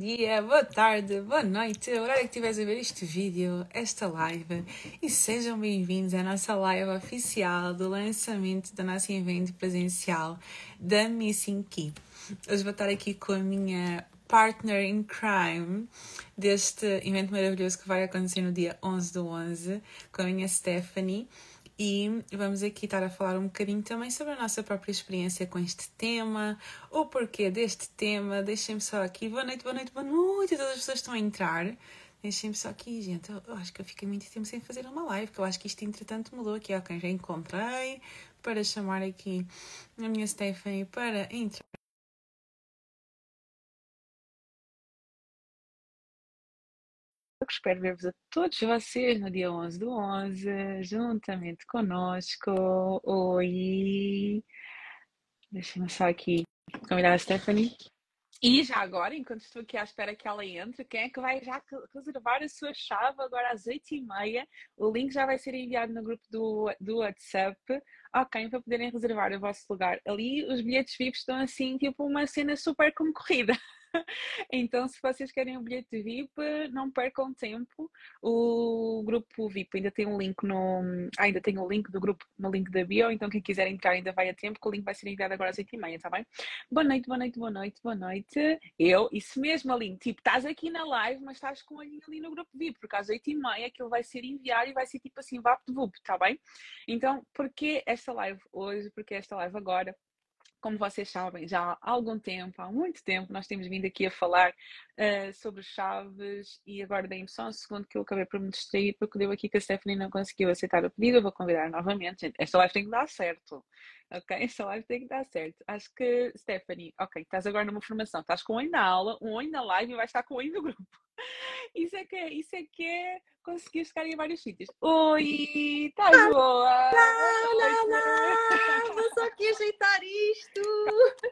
dia, boa tarde, boa noite, o horário que estiveres a ver este vídeo, esta live, e sejam bem-vindos à nossa live oficial do lançamento do nosso evento presencial da Missing Key. Hoje vou estar aqui com a minha partner in crime deste evento maravilhoso que vai acontecer no dia 11 do 11, com a minha Stephanie e vamos aqui estar a falar um bocadinho também sobre a nossa própria experiência com este tema, o porquê deste tema. Deixem-me só aqui, boa noite, boa noite, boa noite todas as pessoas estão a entrar. Deixem-me só aqui, gente. Eu acho que eu fiquei muito tempo sem fazer uma live, porque eu acho que isto entretanto mudou aqui. Ok, já encontrei para chamar aqui a minha Stephanie para entrar. Espero ver-vos a todos vocês no dia 11 do 11, juntamente conosco. Oi! Deixa-me só aqui convidar a Stephanie. E já agora, enquanto estou aqui à espera que ela entre, quem é que vai já reservar a sua chave agora às 8h30? O link já vai ser enviado no grupo do, do WhatsApp. Ok, para poderem reservar o vosso lugar. Ali os bilhetes vivos estão assim, tipo uma cena super concorrida. então, se vocês querem o bilhete VIP, não percam tempo. O grupo VIP ainda tem um link no. Ah, ainda tem o um link do grupo no link da bio, então quem quiser entrar ainda vai a tempo, que o link vai ser enviado agora às 8h30, tá bem? Boa noite, boa noite, boa noite, boa noite. Eu, isso mesmo, Aline, tipo, estás aqui na live, mas estás com a linha ali no grupo VIP, porque às 8h30 aquilo vai ser enviado e vai ser tipo assim, VAP de VUP, tá bem? Então, porquê esta live hoje? Porquê esta live agora? Como vocês sabem, já há algum tempo, há muito tempo, nós temos vindo aqui a falar uh, sobre chaves e agora da emoção, segundo que eu acabei por me distrair porque deu aqui que a Stephanie não conseguiu aceitar o pedido, eu vou convidar novamente. Gente, esta live tem que dar certo, ok? Esta live tem que dar certo. Acho que, Stephanie, ok, estás agora numa formação, estás com um oi na aula, um oi na live e vais estar com um oi no grupo. Isso é que é, isso é que é conseguir chegar em vários sítios. Oi, estás ah, boa? Não, não, não, vou só aqui ajeitar isto.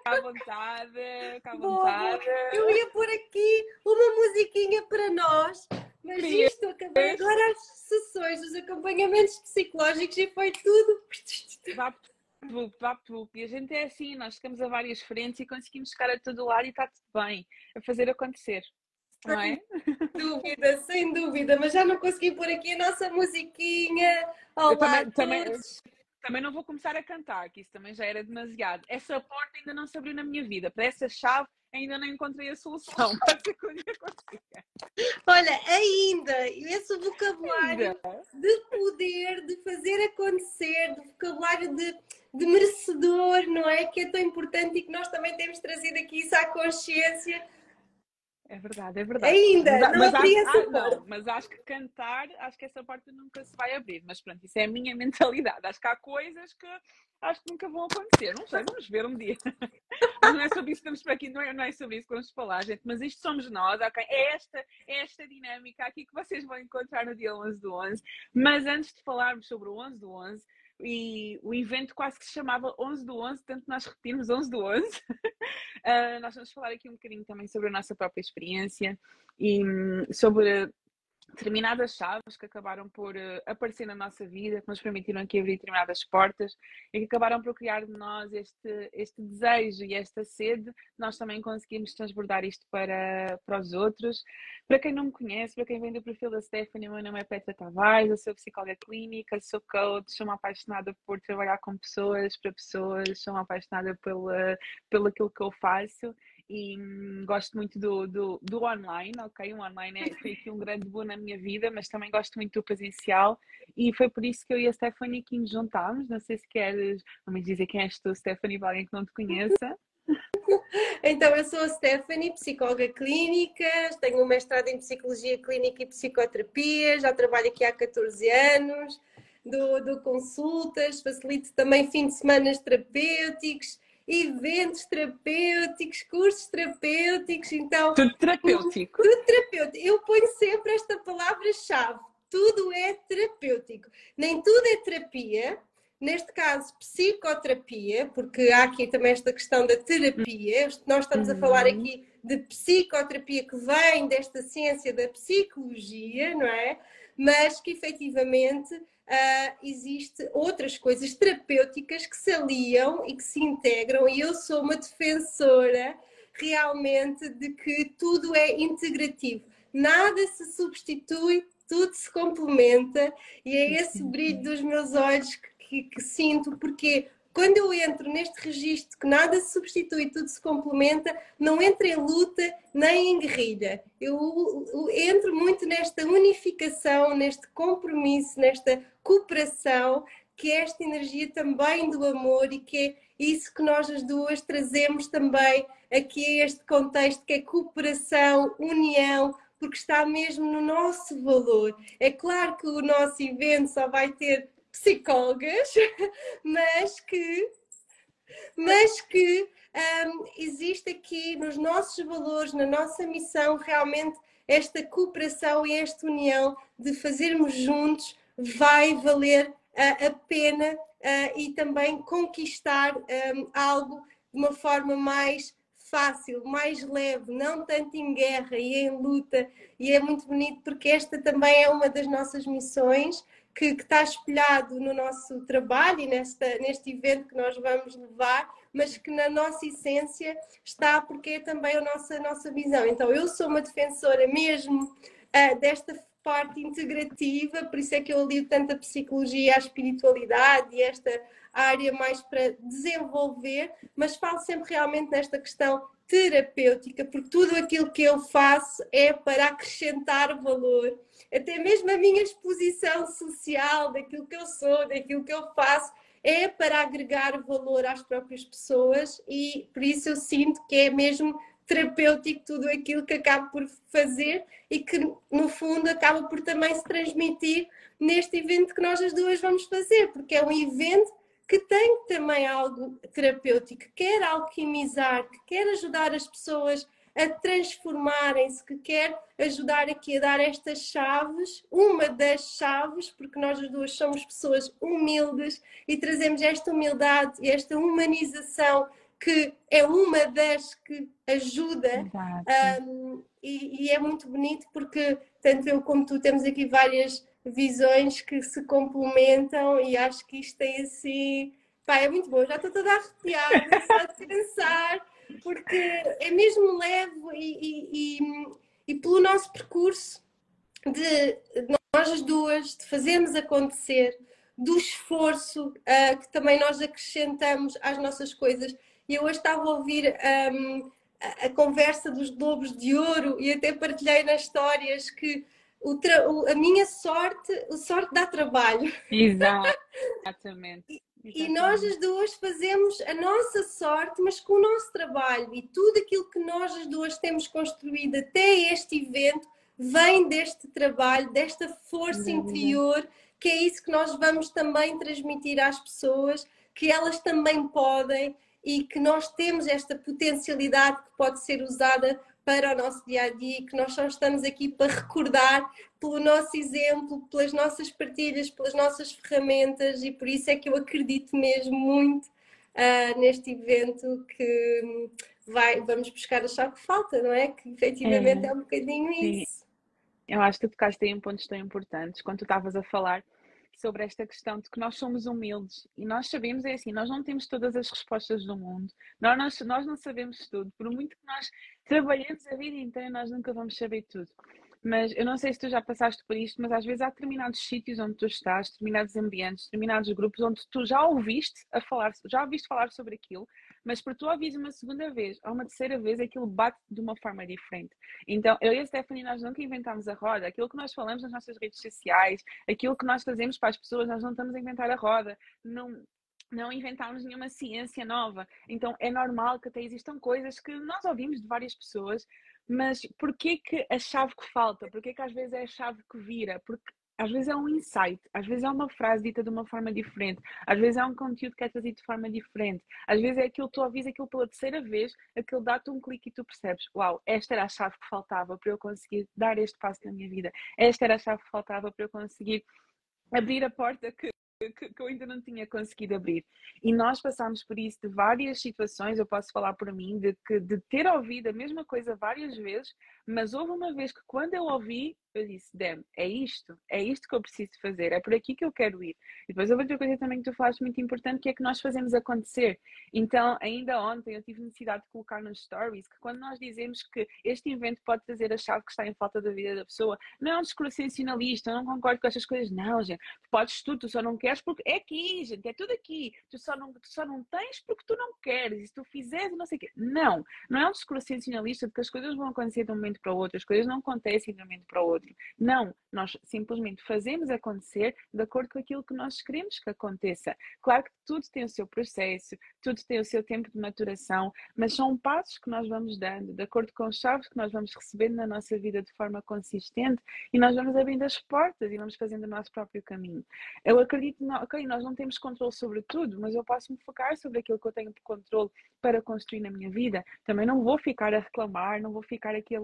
Cá à vontade, cá à vontade. Eu ia pôr aqui uma musiquinha para nós, mas isto acabei agora as sessões dos acompanhamentos psicológicos e foi tudo. Vá vá E a gente é assim, nós ficamos a várias frentes e conseguimos chegar a todo lado e está tudo bem. A fazer acontecer não é? Sem dúvida, sem dúvida, mas já não consegui pôr aqui a nossa musiquinha. Olá, também, também, também, não vou começar a cantar, que isso também já era demasiado. Essa porta ainda não se abriu na minha vida, para essa chave ainda não encontrei a solução. Olha, ainda, esse vocabulário ainda. de poder, de fazer acontecer, de vocabulário de, de merecedor, não é? Que é tão importante e que nós também temos trazido aqui isso à consciência é verdade, é verdade. Ainda, mas, não mas abri acho, essa ah, não, mas acho que cantar, acho que essa porta nunca se vai abrir. Mas pronto, isso é a minha mentalidade. Acho que há coisas que acho que nunca vão acontecer. Não sei, vamos ver um dia. mas não é sobre isso que estamos por aqui, não é, não é sobre isso que vamos falar, gente. Mas isto somos nós, ok? É esta, é esta dinâmica aqui que vocês vão encontrar no dia 11 do 11. Mas antes de falarmos sobre o 11 do 11, e o evento quase que se chamava 11 do 11, tanto nós repetimos 11 do 11. uh, ah, nós vamos falar aqui um bocadinho também sobre a nossa própria experiência e um, sobre determinadas chaves que acabaram por uh, aparecer na nossa vida, que nos permitiram aqui abrir determinadas portas e que acabaram por criar de nós este, este desejo e esta sede, nós também conseguimos transbordar isto para, para os outros. Para quem não me conhece, para quem vem do perfil da Stephanie, o meu nome é Petra Tavares, eu sou psicóloga clínica, sou coach, sou uma apaixonada por trabalhar com pessoas, para pessoas, sou uma apaixonada pela, pelo aquilo que eu faço e gosto muito do, do, do, online, ok? O online é, foi aqui um grande boom na minha vida, mas também gosto muito do presencial e foi por isso que eu e a Stephanie aqui nos juntámos. Não sei se queres, vamos dizer quem és tu, Stephanie, para alguém que não te conheça. Então, eu sou a Stephanie, psicóloga clínica, tenho um mestrado em Psicologia Clínica e Psicoterapia, já trabalho aqui há 14 anos, dou consultas, facilito também fim de semana terapêuticos, eventos terapêuticos, cursos terapêuticos, então... Tudo terapêutico. Tudo terapêutico. Eu ponho sempre esta palavra-chave, tudo é terapêutico. Nem tudo é terapia, neste caso psicoterapia, porque há aqui também esta questão da terapia, nós estamos a falar uhum. aqui de psicoterapia que vem desta ciência da psicologia, não é? Mas que efetivamente uh, existe outras coisas terapêuticas que se aliam e que se integram, e eu sou uma defensora realmente de que tudo é integrativo, nada se substitui, tudo se complementa e é esse brilho dos meus olhos que, que, que sinto, porque quando eu entro neste registro que nada se substitui, tudo se complementa, não entro em luta nem em guerrilha. Eu, eu entro muito nesta unificação, neste compromisso, nesta cooperação, que é esta energia também do amor e que é isso que nós as duas trazemos também aqui a este contexto que é cooperação, união, porque está mesmo no nosso valor. É claro que o nosso evento só vai ter psicólogas, mas que, mas que um, existe aqui nos nossos valores, na nossa missão, realmente esta cooperação e esta união de fazermos juntos vai valer uh, a pena uh, e também conquistar um, algo de uma forma mais fácil, mais leve, não tanto em guerra e em luta. E é muito bonito porque esta também é uma das nossas missões que, que está espelhado no nosso trabalho e nesta, neste evento que nós vamos levar, mas que na nossa essência está porque é também a nossa, a nossa visão. Então, eu sou uma defensora mesmo uh, desta parte integrativa, por isso é que eu lido tanto a psicologia, a espiritualidade e esta área mais para desenvolver, mas falo sempre realmente nesta questão terapêutica, porque tudo aquilo que eu faço é para acrescentar valor. Até mesmo a minha exposição social, daquilo que eu sou, daquilo que eu faço, é para agregar valor às próprias pessoas e por isso eu sinto que é mesmo terapêutico tudo aquilo que acabo por fazer e que no fundo acaba por também se transmitir neste evento que nós as duas vamos fazer, porque é um evento que tem também algo terapêutico, que quer alquimizar, que quer ajudar as pessoas a transformarem-se, que quer ajudar aqui a dar estas chaves, uma das chaves, porque nós as duas somos pessoas humildes e trazemos esta humildade e esta humanização que é uma das que ajuda um, e, e, é muito bonito porque tanto eu como tu temos aqui várias visões que se complementam e acho que isto tem assim pá, é muito bom, já estou toda arrepiada só de pensar porque é mesmo leve e, e, e, e pelo nosso percurso de nós as duas de fazermos acontecer do esforço uh, que também nós acrescentamos às nossas coisas e eu hoje estava a ouvir um, a, a, conversa dos Globos de Ouro e até partilhei nas histórias que o o, a minha sorte, o sorte dá trabalho. Exatamente. E nós as duas fazemos a nossa sorte, mas com o nosso trabalho e tudo aquilo que nós as duas temos construído até este evento vem deste trabalho, desta força interior, que é isso que nós vamos também transmitir às pessoas, que elas também podem e que nós temos esta potencialidade que pode ser usada para o nosso dia a dia, que nós só estamos aqui para recordar pelo nosso exemplo, pelas nossas partilhas, pelas nossas ferramentas, e por isso é que eu acredito mesmo muito uh, neste evento que vai, vamos buscar a chave que falta, não é? Que efetivamente é, é um bocadinho Sim. isso. Eu acho que tu tocaste em pontos tão importantes quando tu estavas a falar sobre esta questão de que nós somos humildes. E nós sabemos, é assim, nós não temos todas as respostas do mundo, nós, nós, nós não sabemos tudo, por muito que nós trabalhemos a vida inteira, nós nunca vamos saber tudo. Mas eu não sei se tu já passaste por isto, mas às vezes há determinados sítios onde tu estás, determinados ambientes, determinados grupos onde tu já ouviste a falar, já ouviste falar sobre aquilo, mas para tu ouvires uma segunda vez ou uma terceira vez, aquilo bate de uma forma diferente. Então, eu e a Stephanie, nós nunca inventámos a roda. Aquilo que nós falamos nas nossas redes sociais, aquilo que nós fazemos para as pessoas, nós não estamos a inventar a roda. Não, não inventámos nenhuma ciência nova. Então é normal que até existam coisas que nós ouvimos de várias pessoas, mas porquê que a chave que falta? Porquê que às vezes é a chave que vira? Porque às vezes é um insight, às vezes é uma frase dita de uma forma diferente, às vezes é um conteúdo que é trazido de forma diferente, às vezes é aquilo que tu ouvis aquilo pela terceira vez, aquilo dá-te um clique e tu percebes, uau, esta era a chave que faltava para eu conseguir dar este passo na minha vida, esta era a chave que faltava para eu conseguir abrir a porta que que, eu ainda não tinha conseguido abrir. E nós passámos por isso de várias situações, eu posso falar por mim, de, que, de ter ouvido a mesma coisa várias vezes, Mas houve uma vez que quando eu ouvi, eu disse, Dem, é isto, é isto que eu preciso fazer, é por aqui que eu quero ir. E depois houve outra coisa também que tu falaste muito importante, que é que nós fazemos acontecer. Então, ainda ontem eu tive necessidade de colocar nos stories que quando nós dizemos que este evento pode trazer a chave que está em falta da vida da pessoa, não é um discurso sensacionalista, eu não concordo com estas coisas, não, gente. Tu podes tudo, tu só não queres porque é aqui, gente, é tudo aqui. Tu só não, tu só não tens porque tu não queres, e se tu fizeres, não sei o quê. Não, não é um discurso sensacionalista de que as coisas vão acontecer de um momento para o outro, as coisas não acontecem de um momento para o outro. Não, nós simplesmente fazemos acontecer de acordo com aquilo que nós queremos que aconteça. Claro que tudo tem o seu processo, tudo tem o seu tempo de maturação, mas são passos que nós vamos dando, de acordo com os chaves que nós vamos recebendo na nossa vida de forma consistente e nós vamos abrindo as portas e vamos fazendo o nosso próprio caminho. Eu acredito, ok, nós não temos controle sobre tudo, mas eu posso me focar sobre aquilo que eu tenho controle para construir na minha vida. Também não vou ficar a reclamar, não vou ficar aqui a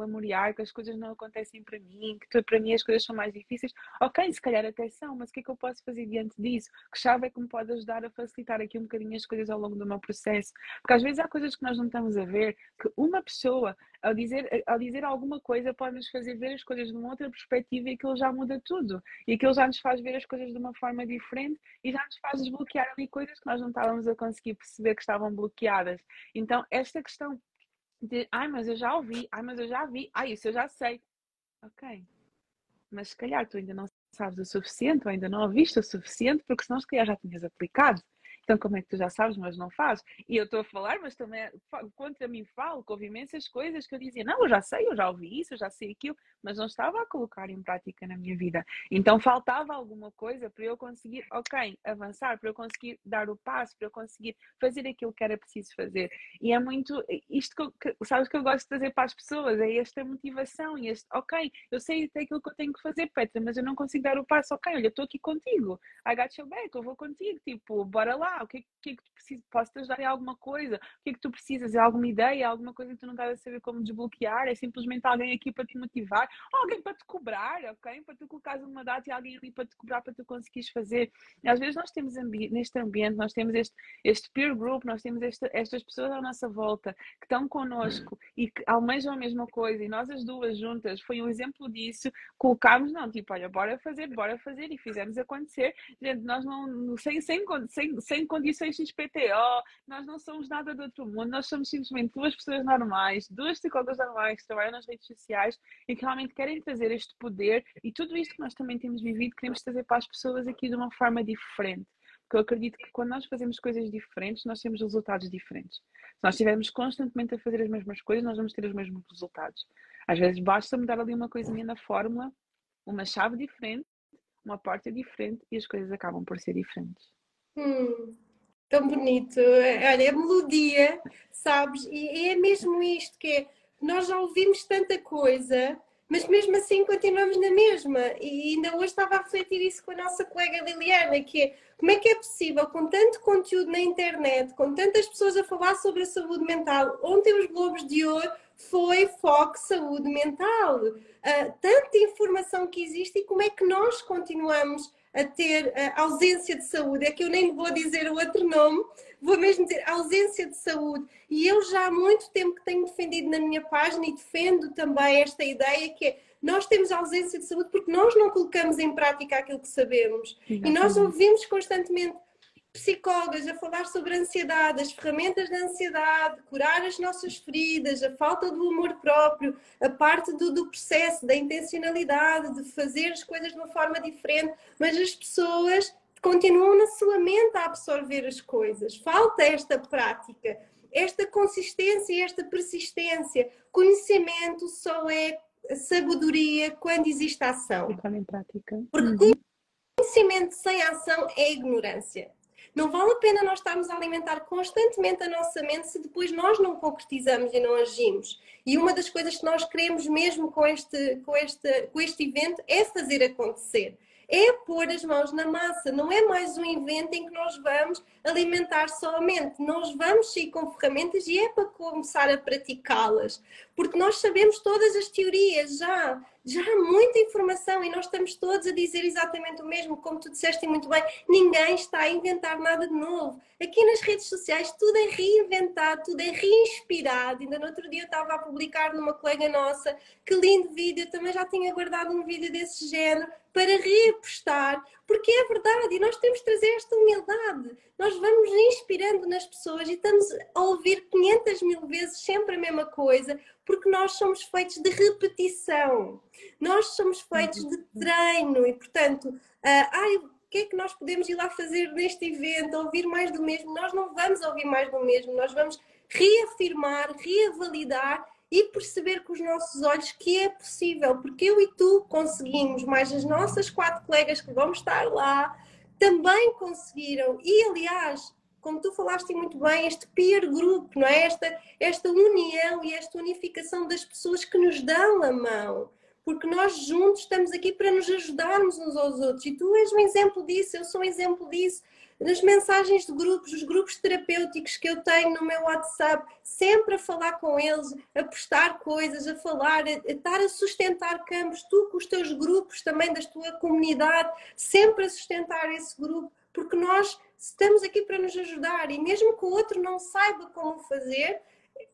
que as coisas não acontecem para mim, que para mim as coisas são mais difíceis. Ok, se calhar até são, mas o que é que eu posso fazer diante disso? Que chave é que me pode ajudar a facilitar aqui um bocadinho as coisas ao longo do meu processo? Porque às vezes há coisas que nós não estamos a ver, que uma pessoa, ao dizer, ao dizer alguma coisa, pode nos fazer ver as coisas de uma outra perspectiva e aquilo já muda tudo. E aquilo já nos faz ver as coisas de uma forma diferente e já nos faz desbloquear ali coisas que nós não estávamos a conseguir perceber que estavam bloqueadas. Então, esta questão de, ai, mas eu já ouvi, ai, mas eu já vi, ai, isso eu já sei. Ok, mas se calhar tu ainda não sabes o suficiente ou ainda não ouviste o suficiente, porque senão se calhar já tinhas aplicado. Então, como é que tu já sabes, mas não fazes? E eu estou a falar, mas também contra mim falo, que houve imensas coisas que eu dizia, não, eu já sei, eu já ouvi isso, eu já sei aquilo, mas não estava a colocar em prática na minha vida. Então, faltava alguma coisa para eu conseguir, ok, avançar, para eu conseguir dar o passo, para eu conseguir fazer aquilo que era preciso fazer. E é muito, isto que, que sabes que eu gosto de trazer para as pessoas, é esta motivação e este, ok, eu sei até aquilo que eu tenho que fazer, Petra, mas eu não consigo dar o passo, ok, olha, estou aqui contigo, I got your back, eu vou contigo, tipo, bora lá, o que, que é que tu precisas? Posso te ajudar em alguma coisa? O que é que tu precisas? É alguma ideia? Alguma coisa que tu não estás a saber como desbloquear? É simplesmente alguém aqui para te motivar? Alguém para te cobrar, ok? Para tu colocares uma data e alguém ali para te cobrar para tu conseguires fazer. Às vezes nós temos ambi neste ambiente, nós temos este, este peer group, nós temos esta, estas pessoas à nossa volta que estão connosco e que almejam a mesma coisa e nós as duas juntas, foi um exemplo disso, colocámos, não, tipo, olha, bora fazer, bora fazer e fizemos acontecer. Gente, nós não, sem, sem, sem, sem condições XPTO, nós não somos nada do outro mundo, nós somos simplesmente duas pessoas normais, duas psicólogas normais que trabalham nas redes sociais e que realmente querem trazer este poder e tudo isto que nós também temos vivido, queremos trazer para as pessoas aqui de uma forma diferente. Porque eu acredito que quando nós fazemos coisas diferentes, nós temos resultados diferentes. Se nós estivermos constantemente a fazer as mesmas coisas, nós vamos ter os mesmos resultados. Às vezes basta mudar ali uma coisinha na fórmula, uma chave diferente, uma porta diferente e as coisas acabam por ser diferentes. Hum, tão bonito. Olha, é melodia, sabes? E é mesmo isto que é, nós já ouvimos tanta coisa, mas mesmo assim continuamos na mesma. E ainda hoje estava a refletir isso com a nossa colega Liliana, que é como é que é possível, com tanto conteúdo na internet, com tantas pessoas a falar sobre a saúde mental, ontem os Globos de Ouro foi foco saúde mental. Uh, tanta informação que existe e como é que nós continuamos a ter a ausência de saúde, é que eu nem vou dizer o outro nome, vou mesmo dizer ausência de saúde. E eu já há muito tempo que tenho defendido na minha página e defendo também esta ideia que é nós temos ausência de saúde porque nós não colocamos em prática aquilo que sabemos. Exatamente. E nós ouvimos constantemente psicólogas a falar sobre a ansiedade, as ferramentas da ansiedade, curar as nossas feridas, a falta do amor próprio, a parte do, do processo, da intencionalidade, de fazer as coisas de uma forma diferente, mas as pessoas continuam na sua mente a absorver as coisas. Falta esta prática, esta consistência, esta persistência. Conhecimento só é sabedoria quando existe ação. em prática. Porque uhum. conhecimento sem ação é ignorância. Não vale a pena nós estarmos a alimentar constantemente a nossa mente se depois nós não concretizamos e não agimos. E uma das coisas que nós queremos mesmo com este, com este, com este evento é fazer acontecer. É pôr as mãos na massa, não é mais um evento em que nós vamos alimentar somente. Nós vamos sair com ferramentas e é para começar a praticá-las. Porque nós sabemos todas as teorias já, já há muita informação e nós estamos todos a dizer exatamente o mesmo, como tu disseste muito bem, ninguém está a inventar nada de novo. Aqui nas redes sociais tudo é reinventado, tudo é reinspirado. Ainda no outro dia eu estava a publicar numa colega nossa, que lindo vídeo, eu também já tinha guardado um vídeo desse género para reapostar, porque é verdade e nós temos de trazer esta humildade. Nós vamos inspirando nas pessoas e estamos a ouvir 500 mil vezes sempre a mesma coisa, porque nós somos feitos de repetição, nós somos feitos de treino e, portanto, uh, ai, o que é que nós podemos ir lá fazer neste evento? Ouvir mais do mesmo? Nós não vamos ouvir mais do mesmo, nós vamos reafirmar, reavalidar e perceber com os nossos olhos que é possível, porque eu e tu conseguimos, mais as nossas quatro colegas que vão estar lá, também conseguiram. E aliás, como tu falaste muito bem, este peer group, não é? Esta, esta união e esta unificação das pessoas que nos dão a mão. Porque nós juntos estamos aqui para nos ajudarmos uns aos outros. E tu és um exemplo disso, eu sou um exemplo disso nas mensagens de grupos, os grupos terapêuticos que eu tenho no meu WhatsApp, sempre a falar com eles, a postar coisas, a falar, a, a estar a sustentar campos, tu com os teus grupos também da tua comunidade, sempre a sustentar esse grupo, porque nós estamos aqui para nos ajudar e mesmo que o outro não saiba como fazer,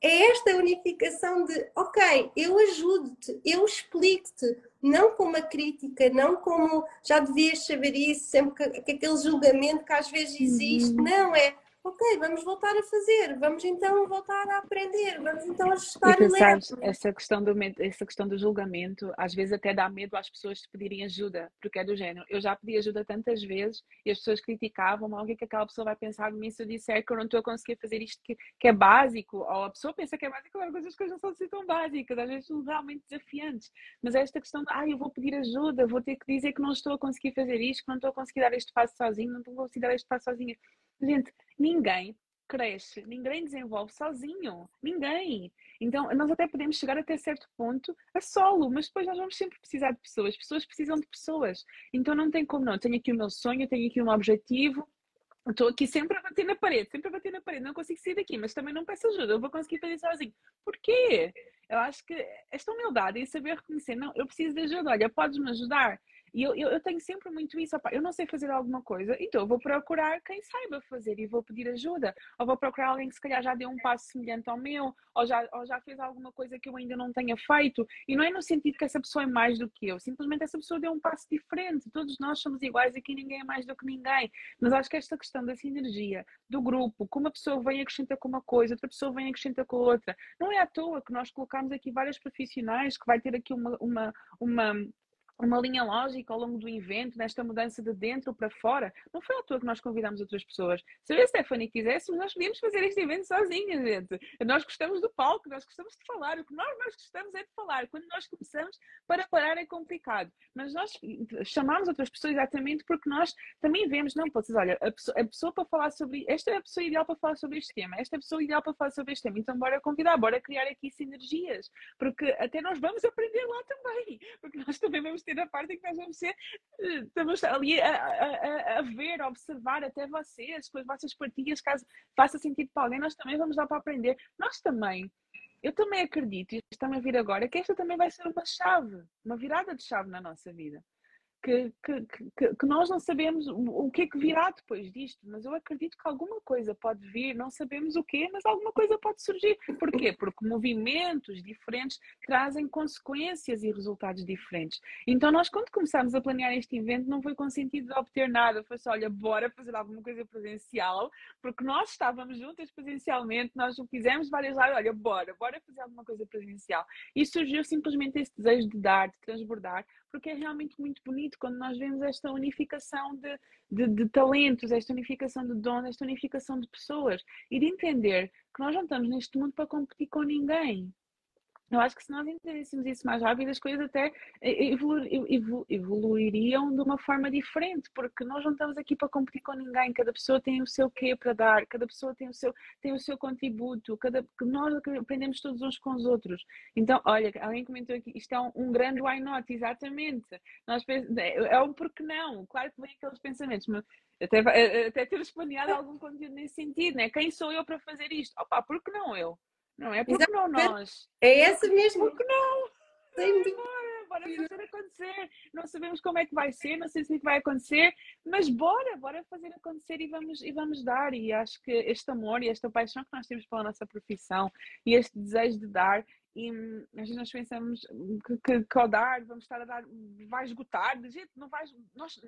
é esta unificação de, ok, eu ajudo-te, eu explico-te, não como uma crítica, não como já devias saber isso, sempre que, que aquele julgamento que às vezes existe, uhum. não, é ok, vamos voltar a fazer, vamos então voltar a aprender, vamos então ajustar e tu, sabes, essa questão do essa questão do julgamento, às vezes até dá medo às pessoas de pedirem ajuda, porque é do género. Eu já pedi ajuda tantas vezes e as pessoas criticavam, mas o que é que aquela pessoa vai pensar de mim se eu disser que eu não estou a conseguir fazer isto que, que é básico, ou a pessoa pensa que é básico, claro, coisas que não são assim tão básicas, às vezes são realmente desafiantes. Mas é esta questão de, ah, eu vou pedir ajuda, vou ter que dizer que não estou a conseguir fazer isto, que não estou a conseguir dar este passo sozinho, não estou a conseguir dar este passo sozinha. Gente, ninguém cresce, ninguém desenvolve sozinho, ninguém. Então, nós até podemos chegar até certo ponto a solo, mas depois nós vamos sempre precisar de pessoas, pessoas precisam de pessoas. Então, não tem como não. Tenho aqui o meu sonho, tenho aqui um objetivo, estou aqui sempre a bater na parede, sempre a bater na parede, não consigo sair daqui, mas também não peço ajuda, eu vou conseguir fazer sozinho. Porquê? Eu acho que esta humildade e saber reconhecer, não, eu preciso de ajuda, olha, podes-me ajudar? E eu, eu, eu, tenho sempre muito isso. Opa, eu não sei fazer alguma coisa, então eu vou procurar quem saiba fazer e vou pedir ajuda. Ou vou procurar alguém que se calhar já deu um passo semelhante ao meu, ou já, ou já fez alguma coisa que eu ainda não tenha feito. E não é no sentido que essa pessoa é mais do que eu, simplesmente essa pessoa deu um passo diferente. Todos nós somos iguais, aqui ninguém é mais do que ninguém. Mas acho que esta questão da sinergia, do grupo, que uma pessoa vem acrescenta com uma coisa, outra pessoa vem acrescenta com outra. Não é à toa que nós colocamos aqui vários profissionais, que vai ter aqui uma, uma, uma uma linha lógica ao longo do evento, nesta mudança de dentro para fora. Não foi à toa que nós convidamos outras pessoas. Se a Stephanie quiséssemos, nós podíamos fazer este evento sozinhas, gente. Nós gostamos do palco, nós gostamos de falar. O que nós mais gostamos é de falar. Quando nós começamos, para parar é complicado. Mas nós chamamos outras pessoas exatamente porque nós também vemos, não, pode olha, a pessoa, a pessoa, para falar sobre, esta é a pessoa ideal para falar sobre este tema, esta é a pessoa ideal para falar sobre este tema. Então, bora convidar, bora criar aqui sinergias. Porque até nós vamos aprender lá também. Porque nós também vamos ter a parte em que nós vamos ser, eh, estamos ali a, a, a, ver, a observar até vocês, com as vossas partilhas, caso faça sentido para alguém, nós também vamos dar para aprender. Nós também. Eu também acredito, e está-me a vir agora, que esta também vai ser uma chave, uma virada de chave na nossa vida que, que, que, nós não sabemos o que é que virá depois disto, mas eu acredito que alguma coisa pode vir, não sabemos o quê, mas alguma coisa pode surgir. Porquê? Porque movimentos diferentes trazem consequências e resultados diferentes. Então, nós, quando começámos a planear este evento, não foi com sentido de obter nada, foi só, olha, bora fazer alguma coisa presencial, porque nós estávamos juntas presencialmente, nós o fizemos várias vezes, olha, bora, bora fazer alguma coisa presencial. E surgiu simplesmente esse desejo de dar, de transbordar, porque é realmente muito bonito quando nós vemos esta unificação de, de, de, talentos, esta unificação de dons, esta unificação de pessoas e de entender que nós não estamos neste mundo para competir com ninguém. Eu acho que se nós entendêssemos isso mais rápido, as coisas até evolu evolu evoluiriam de uma forma diferente, porque nós não estamos aqui para competir com ninguém, cada pessoa tem o seu quê para dar, cada pessoa tem o seu, tem o seu contributo, cada, nós aprendemos todos uns com os outros. Então, olha, alguém comentou aqui, isto é um, um grande why not, exatamente. Nós, é, é um porque não, claro que vem aqueles pensamentos, mas até, até ter planeado algum conteúdo nesse sentido, né? Quem sou eu para fazer isto? Opa, porque não eu? Não é? Porque não nós? É essa mesmo. Porque não? Sem. Bora, bora fazer acontecer. Não sabemos como é que vai ser, não sei se é que vai acontecer, mas bora, bora fazer acontecer e vamos, e vamos dar. E acho que este amor e esta paixão que nós temos pela nossa profissão e este desejo de dar e às vezes nós pensamos que, que, que ao dar vamos estar a dar, vai esgotar, de jeito, não vai, nós,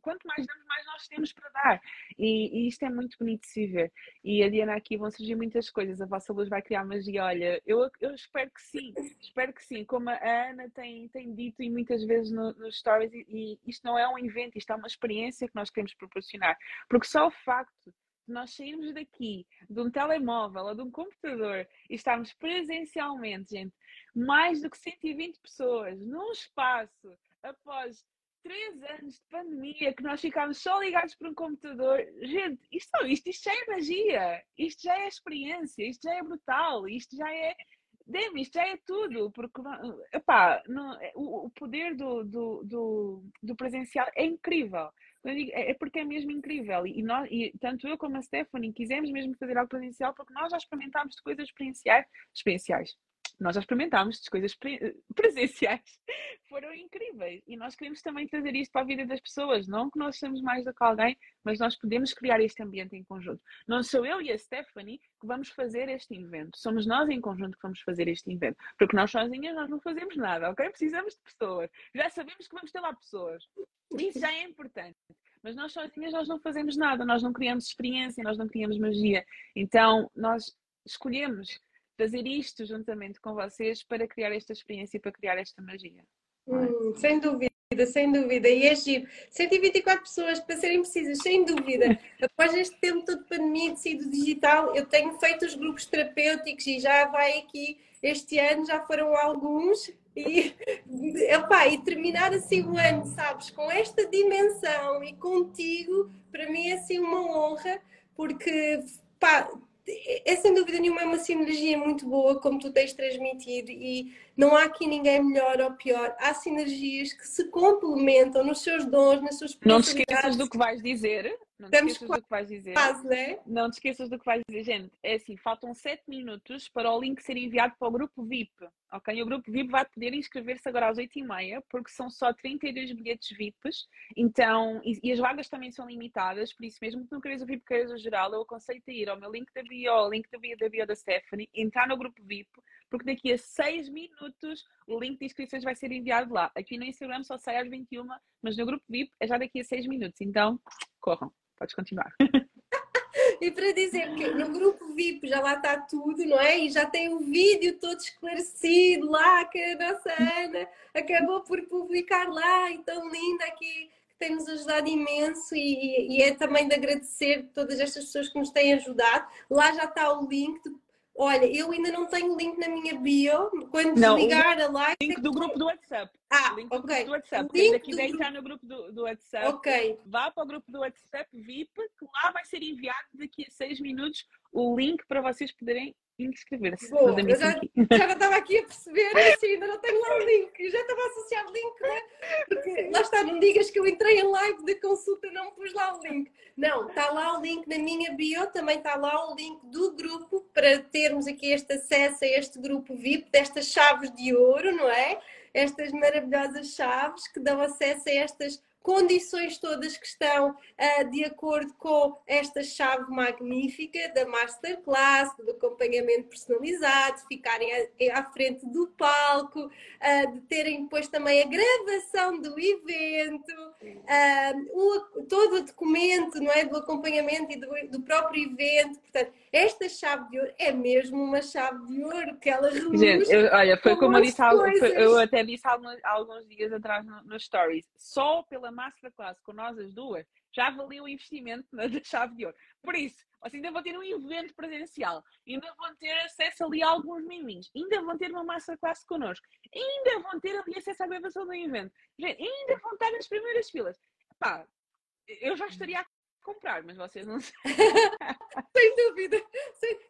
quanto mais damos, mais nós temos para dar. E, e, isto é muito bonito de se ver. E a Diana aqui vão surgir muitas coisas. A vossa luz vai criar magia. Olha, eu, eu espero que sim, espero que sim. Como a Ana tem, tem dito e muitas vezes nos no stories, e, e isto não é um invento, isto é uma experiência que nós queremos proporcionar. Porque só o facto nós sairmos daqui de um telemóvel ou de um computador e estarmos presencialmente, gente, mais do que 120 pessoas num espaço após três anos de pandemia que nós ficámos só ligados por um computador. Gente, isto, isto, isto já é magia, isto já é experiência, isto já é brutal, isto já é. Demi, isto já é tudo, porque é, o, o poder do, do, do, do, presencial é incrível. É, é porque é mesmo incrível. E, nós, e tanto eu como a Stephanie quisemos mesmo fazer algo presencial porque nós já experimentámos de coisas experienciais, experienciais nós já experimentámos as coisas presenciais, foram incríveis. E nós queremos também trazer isto para a vida das pessoas. Não que nós somos mais do que alguém, mas nós podemos criar este ambiente em conjunto. Não sou eu e a Stephanie que vamos fazer este evento. Somos nós em conjunto que vamos fazer este evento. Porque nós sozinhas nós não fazemos nada, ok? Precisamos de pessoas. Já sabemos que vamos ter lá pessoas. Isso já é importante. Mas nós sozinhas nós não fazemos nada, nós não criamos experiência, nós não criamos magia. Então nós escolhemos fazer isto juntamente com vocês para criar esta experiência e para criar esta magia. É? Hum, sem dúvida, sem dúvida. E é giro. 124 pessoas, para serem precisas, sem dúvida. Após este tempo todo de pandemia de sido digital, eu tenho feito os grupos terapêuticos e já vai aqui, este ano já foram alguns. E, epá, e terminar assim o ano, sabes, com esta dimensão e contigo, para mim é assim uma honra, porque pá, é sem dúvida nenhuma é uma sinergia muito boa, como tu tens transmitido, e não há aqui ninguém melhor ou pior. Há sinergias que se complementam nos seus dons, nas suas Não te esqueças do que vais dizer. Não te esqueças do que vais dizer. Quase, né? Não te esqueças do que vais dizer, gente. É assim, faltam 7 minutos para o link ser enviado para o grupo VIP. Ok? O grupo VIP vai poder inscrever-se agora às 8h30, porque são só 32 bilhetes VIPs. Então, e, e, as vagas também são limitadas, por isso mesmo que não queres o VIP, queres o geral, eu aconselho a ir ao meu link da bio, ao link da bio da bio da Stephanie, entrar no grupo VIP, porque daqui a 6 minutos o link de inscrições vai ser enviado lá. Aqui no Instagram só sai às 21, mas no grupo VIP é já daqui a 6 minutos. Então, corram. Podes continuar. E para dizer que no grupo VIP já lá está tudo, não é? E já tem o vídeo todo esclarecido lá que a nossa Ana acabou por publicar lá, então linda aqui, tem nos ajudado imenso e, e é também de agradecer todas estas pessoas que nos têm ajudado. Lá já está o link, Olha, eu ainda não tenho o link na minha bio. Quando não, desligar a live. Link do grupo do WhatsApp. Ah, link. Do grupo do WhatsApp. Quem ainda quiser entrar no grupo do, do WhatsApp, ok. vá para o grupo do WhatsApp VIP, que lá vai ser enviado daqui a seis minutos o link para vocês poderem inscrever-se. Eu já, já estava aqui a perceber, assim, ainda não tenho lá o link, já estava a associar o link, né? Porque lá está, não digas que eu entrei em live de consulta, não pus lá o link. Não, está lá o link na minha bio, também está lá o link do grupo para termos aqui este acesso a este grupo VIP, destas chaves de ouro, não é? Estas maravilhosas chaves que dão acesso a estas condições todas que estão uh, de acordo com esta chave magnífica da masterclass, do acompanhamento personalizado, de ficarem à, à frente do palco, uh, de terem depois também a gravação do evento, uh, o, todo o documento não é, do acompanhamento e do, do, próprio evento. Portanto, esta chave de ouro é mesmo uma chave de ouro que ela reluz. Gente, eu, olha, foi como eu disse, eu até disse alguns, alguns dias atrás nos no stories, só pela masterclass com nós as duas, já valeu o investimento na chave de ouro. Por isso, vocês ainda vão ter um evento presencial, ainda vão ter acesso ali a alguns miminhos, ainda vão ter uma masterclass connosco, ainda vão ter ali acesso à gravação do evento, Gente, ainda vão estar nas primeiras filas. Pá, eu já estaria a comprar, mas vocês não Sem dúvida.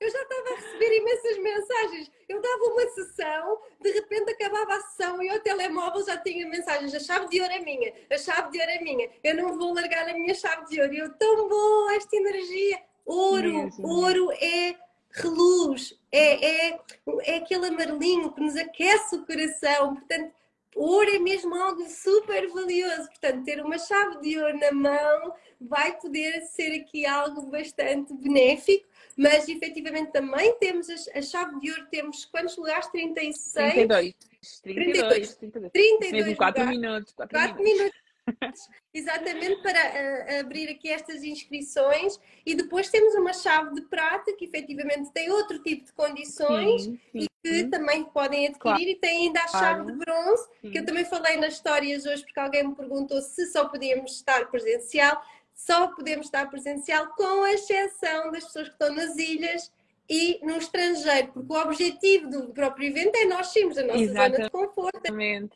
Eu já estava a receber imensas mensagens. Eu dava uma sessão, de repente acabava a sessão e o telemóvel já tinha mensagens. A chave de ouro é minha, a chave de ouro é minha. Eu não vou largar a minha chave de ouro. E eu, tão bom esta energia. Ouro, Mesmo. ouro é reluz, é, é, é aquele amarelinho que nos aquece o coração. Portanto, ouro é mesmo algo super valioso. Portanto, ter uma chave de ouro na mão vai poder ser aqui algo bastante benéfico. Mas efetivamente também temos a, chave de ouro, temos quantos lugares? 36? 32. 32. 32. 32 Mesmo 4 minutos. 4, 4 minutos. minutos. Exatamente para uh, abrir aqui estas inscrições e depois temos uma chave de prata que efetivamente tem outro tipo de condições sim, sim, que sim. também podem adquirir claro. e tem ainda a chave de bronze que eu também falei nas histórias hoje porque alguém me perguntou se só podíamos estar presencial só podemos estar presencial com exceção das pessoas que estão nas ilhas e no estrangeiro, porque o objetivo do próprio evento é nós sairmos da nossa Exatamente. zona de conforto,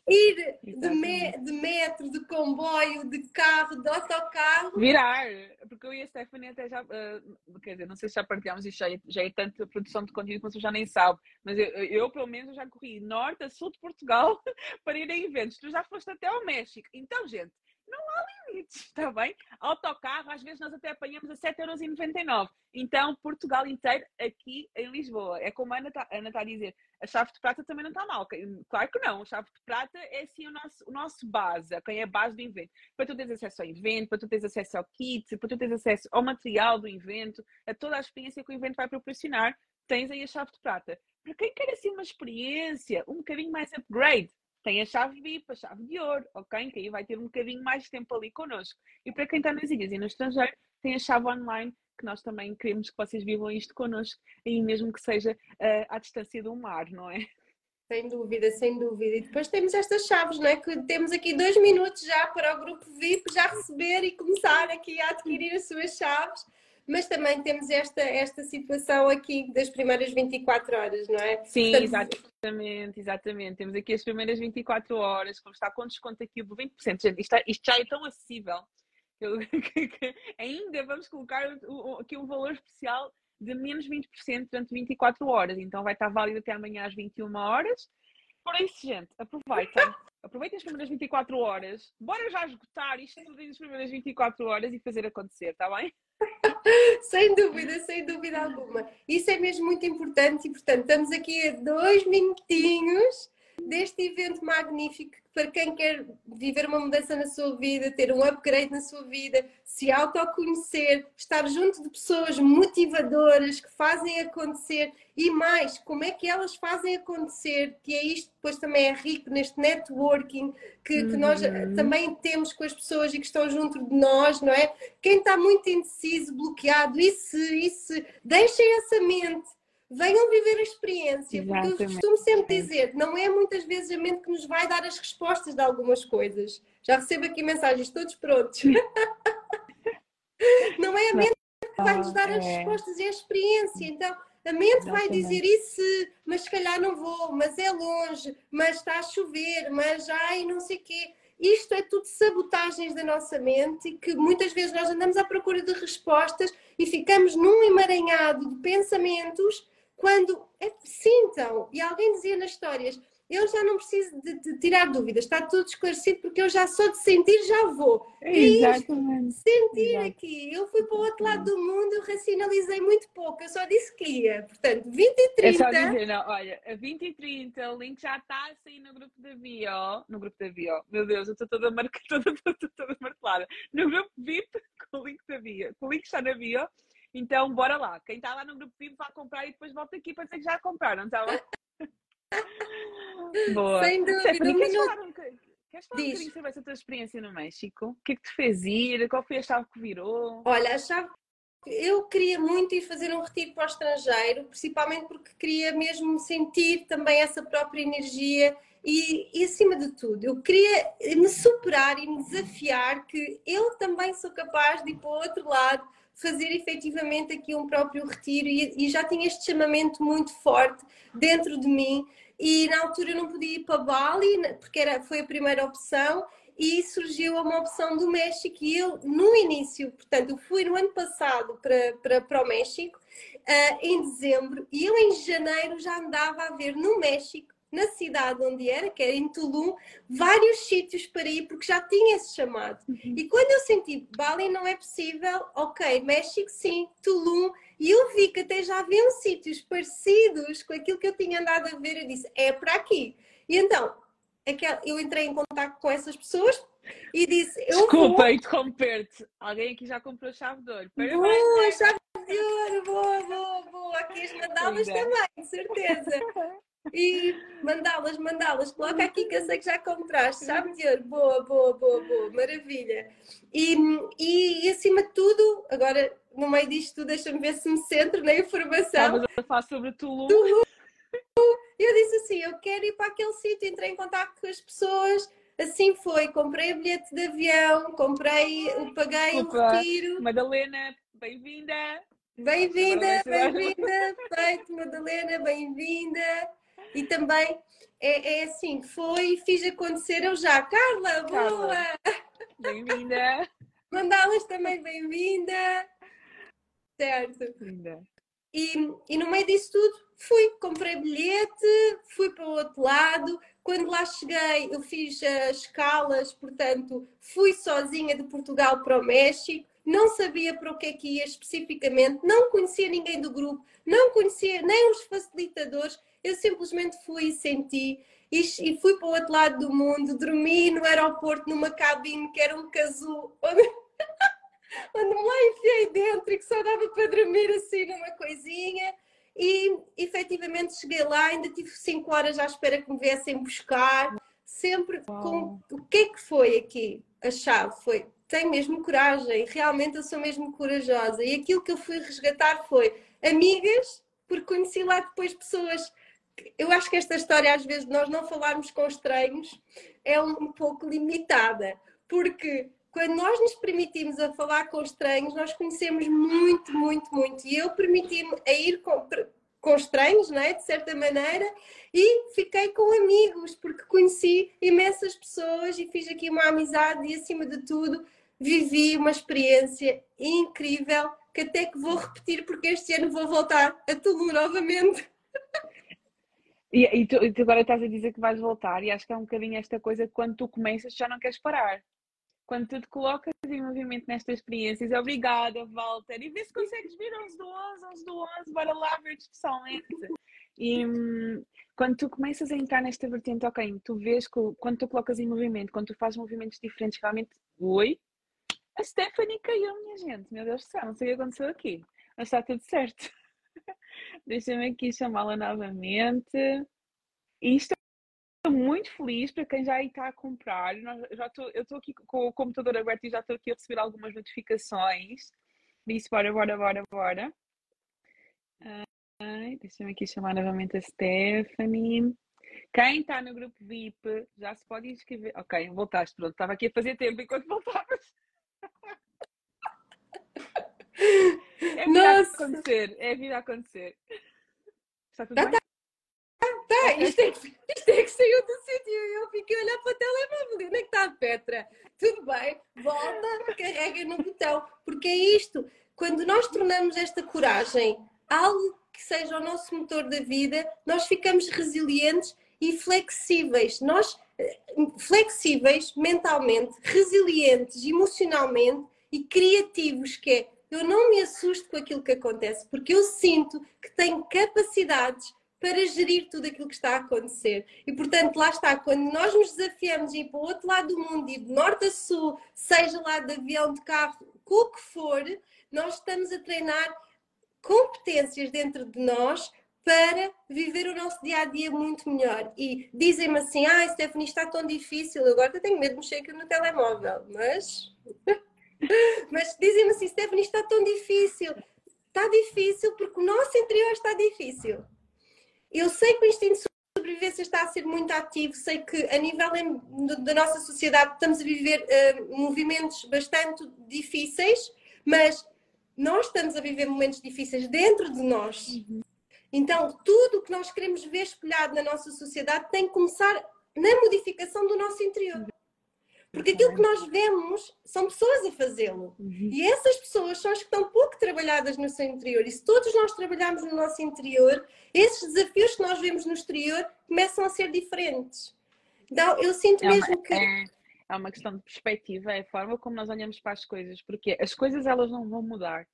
ir de, me, de, metro, de comboio, de carro, de autocarro. Virar, porque eu e a Stephanie até já, uh, quer dizer, não sei se já partilhamos isto, já é, já é tanta produção de conteúdo que você já nem sabe, mas eu, eu, pelo menos já corri norte a sul de Portugal para ir a eventos. Tu já foste até ao México. Então, gente, não há limites, está bem? Autocarro, às vezes nós até apanhamos a 7,99€. Então, Portugal inteiro aqui em Lisboa. É como a Ana está tá a dizer, a chave de prata também não está mal. Claro que não, a chave de prata é sim o nosso, o nosso base, quem é a base do evento. Para tu teres acesso ao evento, para tu teres acesso ao kit, para tu teres acesso ao material do evento, a toda a experiência que o evento vai proporcionar, tens aí a chave de prata. Para quem quer assim uma experiência um bocadinho mais upgrade, tem a chave VIP, a chave de ouro, ok? Que aí vai ter um bocadinho mais de tempo ali connosco. E para quem está nas ilhas e no estrangeiro, tem a chave online, que nós também queremos que vocês vivam isto connosco, e mesmo que seja uh, à distância do mar, não é? Sem dúvida, sem dúvida. E depois temos estas chaves, não é? Que temos aqui dois minutos já para o grupo VIP já receber e começar aqui a adquirir as suas chaves mas também temos esta, esta situação aqui das primeiras 24 horas, não é? Sim, Portanto, exatamente, exatamente. Temos aqui as primeiras 24 horas, como está com desconto aqui de 20%. Gente, isto, isto já é tão acessível que, que ainda vamos colocar aqui um valor especial de menos 20% durante 24 horas. Então vai estar válido até amanhã às 21 horas. Por isso, gente, aproveitem. Aproveitem as primeiras 24 horas. Bora já esgotar isto tudo nas primeiras 24 horas e fazer acontecer, está bem? sem dúvida, sem dúvida alguma. Isso é mesmo muito importante e, portanto, estamos aqui a dois minutinhos deste evento magnífico para quem quer viver uma mudança na sua vida, ter um upgrade na sua vida, se autoconhecer, estar junto de pessoas motivadoras que fazem acontecer e mais, como é que elas fazem acontecer, que é isto depois também é rico neste networking que, que nós uhum. também temos com as pessoas e que estão junto de nós, não é? Quem está muito indeciso, bloqueado, e se, e se, deixem essa mente venham viver a experiência, Exatamente. porque eu costumo sempre dizer, não é muitas vezes a mente que nos vai dar as respostas de algumas coisas. Já recebo aqui mensagens, todos prontos. não é a mente que vai nos dar as é. respostas, é a experiência. Então, a mente vai dizer isso, mas se calhar não vou, mas é longe, mas está a chover, mas ai, não sei o quê. Isto é tudo sabotagens da nossa mente que muitas vezes nós andamos à procura de respostas e ficamos num emaranhado de pensamentos quando é, sintam, e alguém dizia nas histórias, eu já não preciso de, de, tirar dúvidas, está tudo esclarecido porque eu já só de sentir já vou. Exatamente. sentir Exato. aqui. Eu fui para o outro lado do mundo, eu racionalizei muito pouco, eu só disse que ia. Portanto, 20 e 30. É só dizer, não, olha, a 20 e 30, o link já está a sair no grupo da Bio. No grupo da Bio, meu Deus, eu estou toda, marcada, toda, toda, toda martelada. No grupo VIP, com o link da Bio. Com o link está na Bio então, bora lá. Quem está lá no grupo VIP vai comprar e depois volta aqui para dizer que já compraram, está bem? Boa. Sem dúvida. Stephanie, queres falar, um, queres falar um bocadinho sobre essa tua experiência no México? O que é que te fez ir? Qual foi a chave que virou? Olha, a chave eu queria muito ir fazer um retiro para o estrangeiro, principalmente porque queria mesmo sentir também essa própria energia e, e, acima de tudo, eu queria me superar e me desafiar que eu também sou capaz de ir para o outro lado, fazer efetivamente aqui um próprio retiro e, e, já tinha este chamamento muito forte dentro de mim e na altura eu não podia ir para Bali porque era, foi a primeira opção e surgiu uma opção do México e eu no início, portanto eu fui no ano passado para, para, para o México uh, em dezembro e eu em janeiro já andava a ver no México na cidade onde era, que era em Tulum, vários sítios para ir, porque já tinha esse chamado. Uhum. E quando eu senti Bali não é possível, ok, México sim, Tulum E eu vi que até já haviam sítios parecidos com aquilo que eu tinha andado a ver. Eu disse, é para aqui. E então, eu entrei em contato com essas pessoas e disse, eu Desculpa vou... interromper-te. Alguém aqui já comprou chave de ouro. Boa, chave de ouro, boa, boa, boa. Aqui as mandá-las também, certeza. E mandá-las, mandá-las. Coloca aqui que eu sei que já compraste. Chave de ouro, boa, boa, boa, boa. Maravilha. E, e, e acima de tudo, agora no meio disto tudo, deixa-me ver se me centro na informação. Estavas a falar sobre Tulum. Tulum. Eu disse assim, eu quero ir para aquele sítio, entrei em contato com as pessoas, assim foi, comprei o bilhete de avião, comprei, paguei Desculpa, o retiro. Madalena, bem-vinda! Bem-vinda, bem-vinda, feito, Madalena, bem-vinda. E também é, é assim, foi fiz acontecer eu já. Carla, boa! Bem-vinda! Mandá-las também bem-vinda! Certo. Linda. E, e no meio disso tudo, fui, comprei bilhete, fui para o outro lado. Quando lá cheguei, eu fiz as escalas, portanto, fui sozinha de Portugal para o México. Não sabia para o que é que ia especificamente, não conhecia ninguém do grupo, não conhecia nem os facilitadores. Eu simplesmente fui e senti e, e fui para o outro lado do mundo. Dormi no aeroporto numa cabine que era um casulo. Onde... onde me lá enfiei dentro e que só dava para dormir assim numa coisinha. E efetivamente cheguei lá, ainda tive 5 horas à espera que me viessem buscar, sempre com o que é que foi aqui? A chave foi tenho mesmo coragem, realmente eu sou mesmo corajosa. E aquilo que eu fui resgatar foi amigas, porque conheci lá depois pessoas. Eu acho que esta história, às vezes, nós não falarmos com estranhos, é um pouco limitada, porque quando nós nos permitimos a falar com estranhos, nós conhecemos muito, muito, muito. E eu permiti-me a ir com, com estranhos, não é? de certa maneira, e fiquei com amigos, porque conheci imensas pessoas e fiz aqui uma amizade e, acima de tudo, vivi uma experiência incrível que até que vou repetir, porque este ano vou voltar a Tulum novamente. E, e, tu, e tu agora estás a dizer que vais voltar, e acho que é um bocadinho esta coisa que quando tu começas já não queres parar quando tu te colocas em movimento nestas experiências, obrigada, Walter, e vê se consegues vir 11 do 11, 11 do 11, bora lá ver-te pessoalmente. E hum, quando tu começas a entrar nesta vertente, ok, tu vês que quando tu colocas em movimento, quando tu fazes movimentos diferentes, realmente, oi, a Stephanie caiu, minha gente, meu Deus do céu, não sei o que aconteceu aqui, mas está tudo certo. Deixa-me aqui chamá-la novamente. E estou muito feliz para quem já está a comprar. já eu estou aqui com o computador aberto e já estou aqui a receber algumas notificações. Disse bora, bora, bora, bora. Deixa-me aqui chamar novamente a Stephanie. Quem está no grupo VIP já se pode inscrever. Ok, voltaste, pronto. Estava aqui a fazer tempo enquanto voltavas. É vida Nossa. a acontecer. É a vida a acontecer. Está tudo bem? Tá, isto é, que, isto é que saiu do sítio e eu fiquei a olhar para o telemóvel. Onde é que está a Petra? Tudo bem, volta, carrega no botão. Porque é isto. Quando nós tornamos esta coragem algo que seja o nosso motor da vida, nós ficamos resilientes e flexíveis. Nós, eh, flexíveis mentalmente, resilientes emocionalmente e criativos, que é eu não me assusto com aquilo que acontece, porque eu sinto que tenho capacidades para gerir tudo aquilo que está a acontecer. E portanto, lá está, quando nós nos desafiamos a ir para o outro lado do mundo, ir de norte a sul, seja lá de avião, de carro, com o que for, nós estamos a treinar competências dentro de nós para viver o nosso dia a dia muito melhor. E dizem-me assim: ah, Stephanie, está tão difícil. Agora eu tenho medo de mexer aqui no telemóvel, mas. Mas dizem-me assim: Stephanie, está tão difícil. Está difícil porque o nosso interior está difícil. Eu sei que o instinto de sobrevivência está a ser muito ativo, sei que a nível da nossa sociedade estamos a viver uh, movimentos bastante difíceis, mas nós estamos a viver momentos difíceis dentro de nós. Uhum. Então, tudo o que nós queremos ver espelhado na nossa sociedade tem que começar na modificação do nosso interior. Porque aquilo que nós vemos são pessoas a fazê-lo. Uhum. E essas pessoas são as que estão pouco trabalhadas no seu interior. E se todos nós trabalharmos no nosso interior, esses desafios que nós vemos no exterior começam a ser diferentes. Então, eu sinto é mesmo uma, que. É, é uma questão de perspectiva, é a forma como nós olhamos para as coisas. Porque as coisas elas não vão mudar.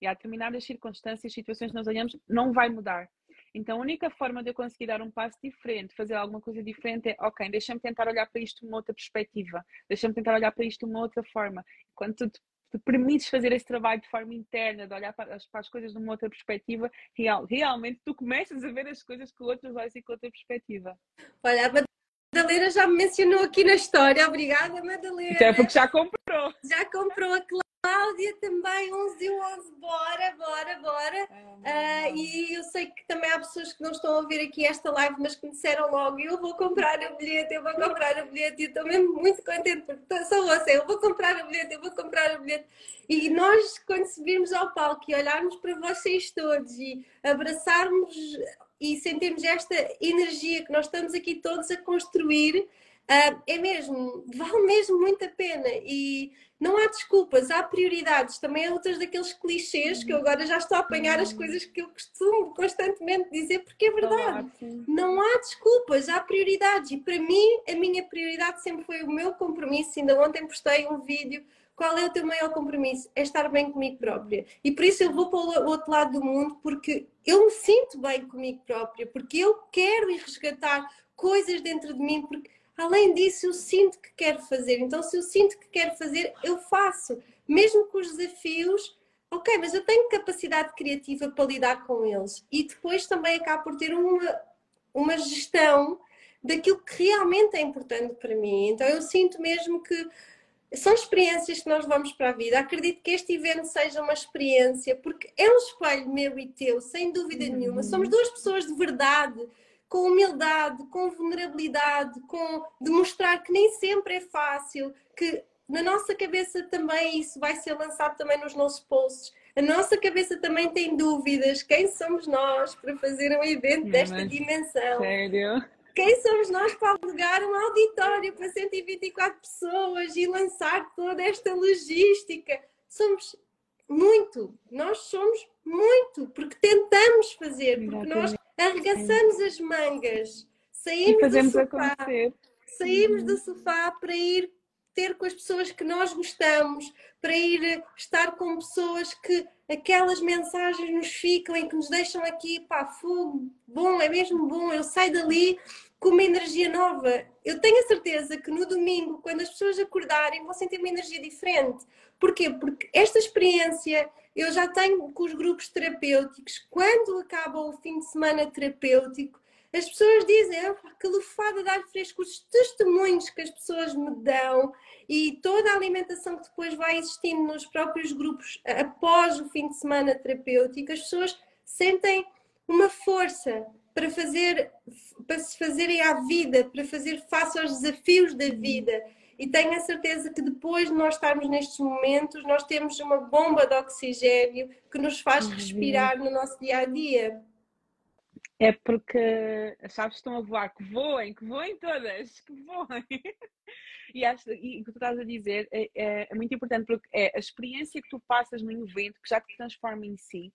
e há determinadas circunstâncias, situações que nós olhamos, não vai mudar. Então, a única forma de eu conseguir dar um passo diferente, fazer alguma coisa diferente é, ok, deixa-me tentar olhar para isto de uma outra perspectiva, deixa-me tentar olhar para isto de uma outra forma. Quando tu te permites fazer esse trabalho de forma interna, de olhar para as, para as coisas de uma outra perspectiva, real, realmente tu começas a ver as coisas com outros olhos e com outra perspectiva. Olha, a Madalena já me mencionou aqui na história. Obrigada, Madalena. Até porque já comprou. Já comprou a Cláudia também, 11 e 11, bora, bora, bora. Uh, e eu sei que também há pessoas que não estão a ouvir aqui esta live, mas que me disseram logo: eu vou comprar o bilhete, eu vou comprar o bilhete. E eu estou mesmo muito contente, porque sou você, eu vou comprar o bilhete, eu vou comprar o bilhete. E nós, quando subirmos ao palco e olharmos para vocês todos e abraçarmos e sentirmos esta energia que nós estamos aqui todos a construir é mesmo, vale mesmo muito a pena e não há desculpas, há prioridades. Também há outras daqueles clichês que eu agora já estou a apanhar as coisas que eu costumo constantemente dizer, porque é verdade. Não há desculpas, há prioridades. E para mim, a minha prioridade sempre foi o meu compromisso. Ainda ontem postei um vídeo. Qual é o teu maior compromisso? É estar bem comigo própria. E por isso eu vou para o outro lado do mundo, porque eu me sinto bem comigo própria, porque eu quero ir resgatar coisas dentro de mim, porque Além disso, eu sinto que quero fazer. Então, se eu sinto que quero fazer, eu faço. Mesmo com os desafios, ok, mas eu tenho capacidade criativa para lidar com eles. E depois também acabo por ter uma, uma gestão daquilo que realmente é importante para mim. Então, eu sinto mesmo que são experiências que nós vamos para a vida. Acredito que este evento seja uma experiência, porque é um espelho meu e teu, sem dúvida nenhuma. Somos duas pessoas de verdade com humildade, com vulnerabilidade, com demonstrar que nem sempre é fácil, que na nossa cabeça também isso vai ser lançado também nos nossos posts. A nossa cabeça também tem dúvidas. Quem somos nós para fazer um evento desta Mas, dimensão? Sério? Quem somos nós para alugar um auditório para 124 pessoas e lançar toda esta logística? Somos muito, nós somos muito, porque tentamos fazer, porque nós arregaçamos as mangas, saímos do sofá, saímos do sofá para ir ter com as pessoas que nós gostamos, para ir estar com pessoas que aquelas mensagens nos ficam e que nos deixam aqui, pá, fogo, bom, é mesmo bom, eu saio dali com uma energia nova. Eu tenho a certeza que no domingo, quando as pessoas acordarem, vão sentir uma energia diferente. Porquê? Porque esta experiência eu já tenho com os grupos terapêuticos, quando acaba o fim de semana terapêutico, as pessoas dizem ah, que lufada de ar fresco, os testemunhos que as pessoas me dão e toda a alimentação que depois vai existindo nos próprios grupos após o fim de semana terapêutico, as pessoas sentem uma força para fazer para se fazerem à vida, para fazer face aos desafios da vida e tenho a certeza que depois de nós estarmos nestes momentos, nós temos uma bomba de oxigênio que nos faz respirar no nosso dia a dia. É porque as chaves estão a voar, que voem, que voem todas, que voem. E, acho, e o que tu estás a dizer é, é, é, muito importante, porque é a experiência que tu passas no evento que já te transforma em si.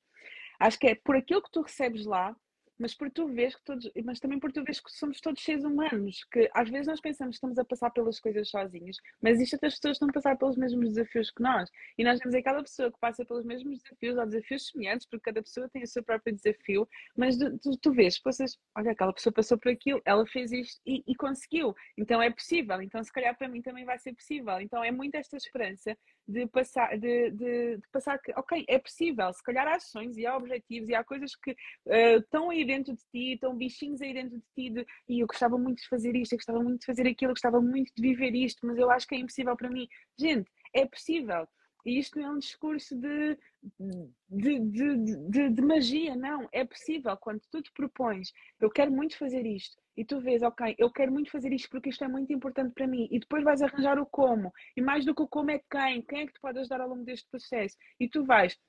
Acho que é por aquilo que tu recebes lá, mas por tu vês que todos, mas também por tu vês que somos todos seres humanos, que às vezes nós pensamos que estamos a passar pelas coisas sozinhos, mas existem outras pessoas que estão a passar pelos mesmos desafios que nós. E nós temos aquela pessoa que passa pelos mesmos desafios, ou desafios semelhantes, porque cada pessoa tem o seu próprio desafio, mas tu, tu, tu vês, vocês, olha, aquela pessoa passou por aquilo, ela fez isto e, e conseguiu, então é possível, então se calhar para mim também vai ser possível. Então é muito esta esperança de passar, de, de, de, passar que, ok, é possível, se calhar há sonhos e há objetivos e há coisas que uh, estão aí dentro de ti, estão bichinhos aí dentro de ti, de, e eu gostava muito de fazer isto, eu gostava muito de fazer aquilo, eu gostava muito de viver isto, mas eu acho que é impossível para mim. Gente, é possível. E isto não é um discurso de, de, de, de, magia, não. É possível quando tu te propões, eu quero muito fazer isto, e tu vês, ok, eu quero muito fazer isto porque isto é muito importante para mim, e depois vais arranjar o como, e mais do que o como é quem, quem é que te pode ajudar ao longo deste processo, e tu vais,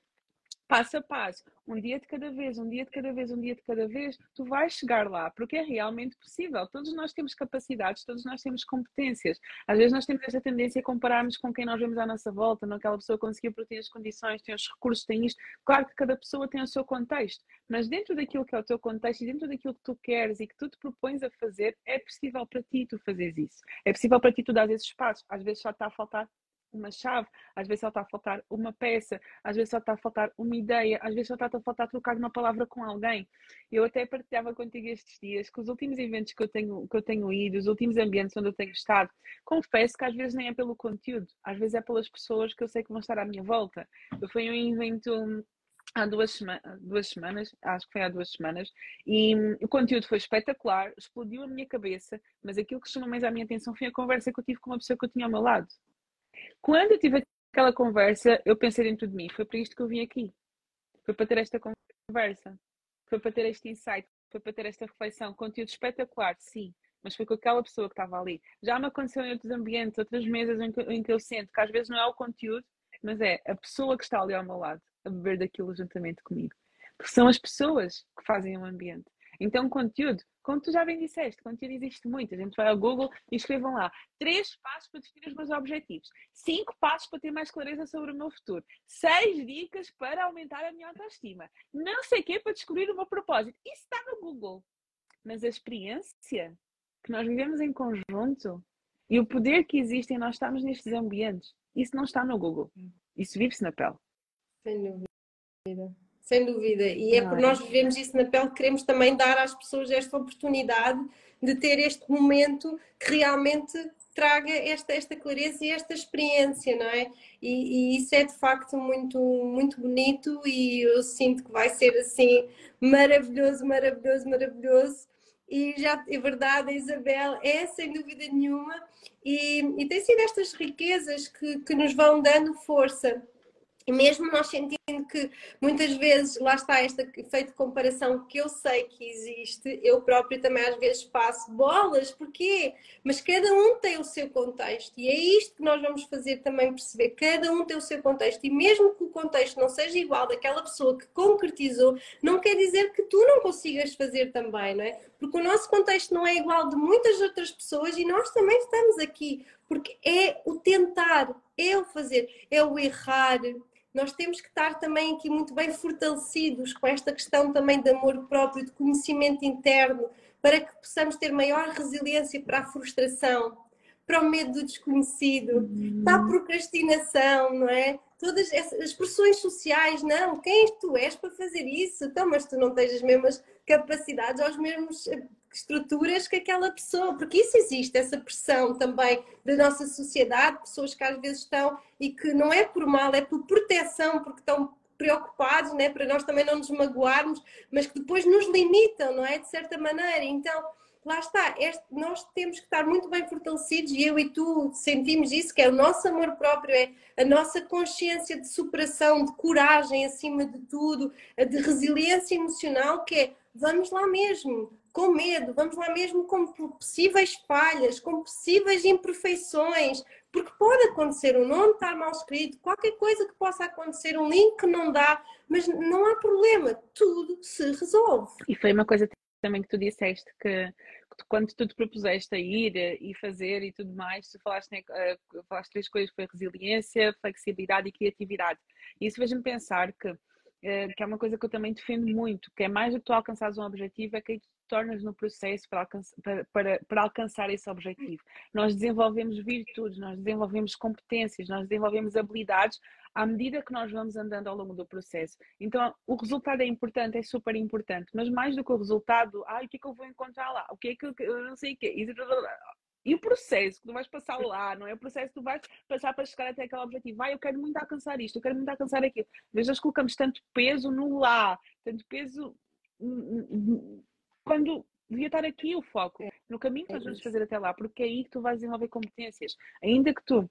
passo a passo, um dia de cada vez, um dia de cada vez, um dia de cada vez, tu vais chegar lá, porque é realmente possível. Todos nós temos capacidades, todos nós temos competências. Às vezes nós temos essa tendência a compararmos com quem nós vemos à nossa volta, não aquela pessoa conseguiu porque tem as condições, tem os recursos, tem isto. Claro que cada pessoa tem o seu contexto, mas dentro daquilo que é o teu contexto e dentro daquilo que tu queres e que tu te propões a fazer, é possível para ti tu fazeres isso. É possível para ti tu dar esses passos. Às vezes só está a faltar uma chave, às vezes só está a faltar uma peça, às vezes só está a faltar uma ideia, às vezes só está a faltar trocar uma palavra com alguém. Eu até partilhava contigo estes dias que os últimos eventos que eu tenho, que eu tenho ido, os últimos ambientes onde eu tenho estado, confesso que às vezes nem é pelo conteúdo, às vezes é pelas pessoas que eu sei que vão estar à minha volta. Eu fui a um evento há duas, sema duas semanas, acho que foi há duas semanas, e o conteúdo foi espetacular, explodiu a minha cabeça, mas aquilo que chamou mais a minha atenção foi a conversa que eu tive com uma pessoa que eu tinha ao meu lado. Quando eu tive aquela conversa, eu pensei dentro de mim, foi para isto que eu vim aqui. Foi para ter esta conversa, foi para ter este insight, foi para ter esta reflexão. Conteúdo espetacular, sim, mas foi com aquela pessoa que estava ali. Já me aconteceu em outros ambientes, outras mesas em que, em que eu sinto que às vezes não é o conteúdo, mas é a pessoa que está ali ao meu lado a beber daquilo juntamente comigo. Porque são as pessoas que fazem o ambiente. Então, conteúdo, como tu já bem disseste, conteúdo existe muito. A gente vai ao Google e escrevam lá três passos para definir os meus objetivos, cinco passos para ter mais clareza sobre o meu futuro, seis dicas para aumentar a minha autoestima, não sei o quê para descobrir o meu propósito. Isso está no Google. Mas a experiência que nós vivemos em conjunto e o poder que existe em nós estarmos nestes ambientes, isso não está no Google. Isso vive-se na pele. Sem dúvida. Sem dúvida. E é por nós vivemos isso na pele que queremos também dar às pessoas esta oportunidade de ter este momento que realmente traga esta, esta clareza e esta experiência, não é? E, e, isso é de facto muito, muito bonito e eu sinto que vai ser assim maravilhoso, maravilhoso, maravilhoso. E já é verdade, Isabel, é sem dúvida nenhuma, e, e tem sido estas riquezas que, que nos vão dando força mesmo nós sentindo que muitas vezes, lá está este efeito de comparação que eu sei que existe, eu própria também às vezes passo bolas, porquê? Mas cada um tem o seu contexto e é isto que nós vamos fazer também perceber. Cada um tem o seu contexto e mesmo que o contexto não seja igual daquela pessoa que concretizou, não quer dizer que tu não consigas fazer também, não é? Porque o nosso contexto não é igual de muitas outras pessoas e nós também estamos aqui, porque é o tentar, é o fazer, é o errar, nós temos que estar também aqui muito bem fortalecidos com esta questão também de amor próprio, de conhecimento interno, para que possamos ter maior resiliência para a frustração, para o medo do desconhecido, uhum. para a procrastinação, não é? Todas as pressões sociais, não, quem tu és para fazer isso? Então, mas tu não tens as mesmas capacidades ou os mesmos estruturas que aquela pessoa, porque isso existe, essa pressão também da nossa sociedade, pessoas que às vezes estão e que não é por mal, é por proteção, porque estão preocupados, né, para nós também não nos magoarmos, mas que depois nos limitam, não é? De certa maneira. Então, lá está, este, nós temos que estar muito bem fortalecidos e eu e tu sentimos isso, que é o nosso amor próprio, é a nossa consciência de superação, de coragem acima de tudo, de resiliência emocional, que é vamos lá mesmo, com medo, vamos lá mesmo com possíveis falhas, com possíveis imperfeições, porque pode acontecer um nome estar mal escrito, qualquer coisa que possa acontecer, um link que não dá, mas não há problema, tudo se resolve. E foi uma coisa também que tu disseste que quando tu te propuseste a ir e fazer e tudo mais, tu falaste, né, uh, falaste três coisas, foi resiliência, flexibilidade e criatividade. E isso fez-me pensar que, que é uma coisa que eu também defendo muito, que é mais do que tu alcançares um objetivo, é que tornas no processo para alcançar, para, para, para alcançar esse objetivo. Nós desenvolvemos virtudes, nós desenvolvemos competências, nós desenvolvemos habilidades à medida que nós vamos andando ao longo do processo. Então, o resultado é importante, é super importante, mas mais do que o resultado, ah, o que é que eu vou encontrar lá? O que é que eu, eu não sei o quê? E o processo que tu vais passar lá, não é? O processo que tu vais passar para chegar até aquele objetivo. Vai, eu quero muito alcançar isto, eu quero muito alcançar aquilo. Vezes nós colocamos tanto peso no lá, tanto peso quando devia estar aqui o foco, é, no caminho que nós vamos fazer até lá, porque é aí que tu vais desenvolver competências. Ainda que tu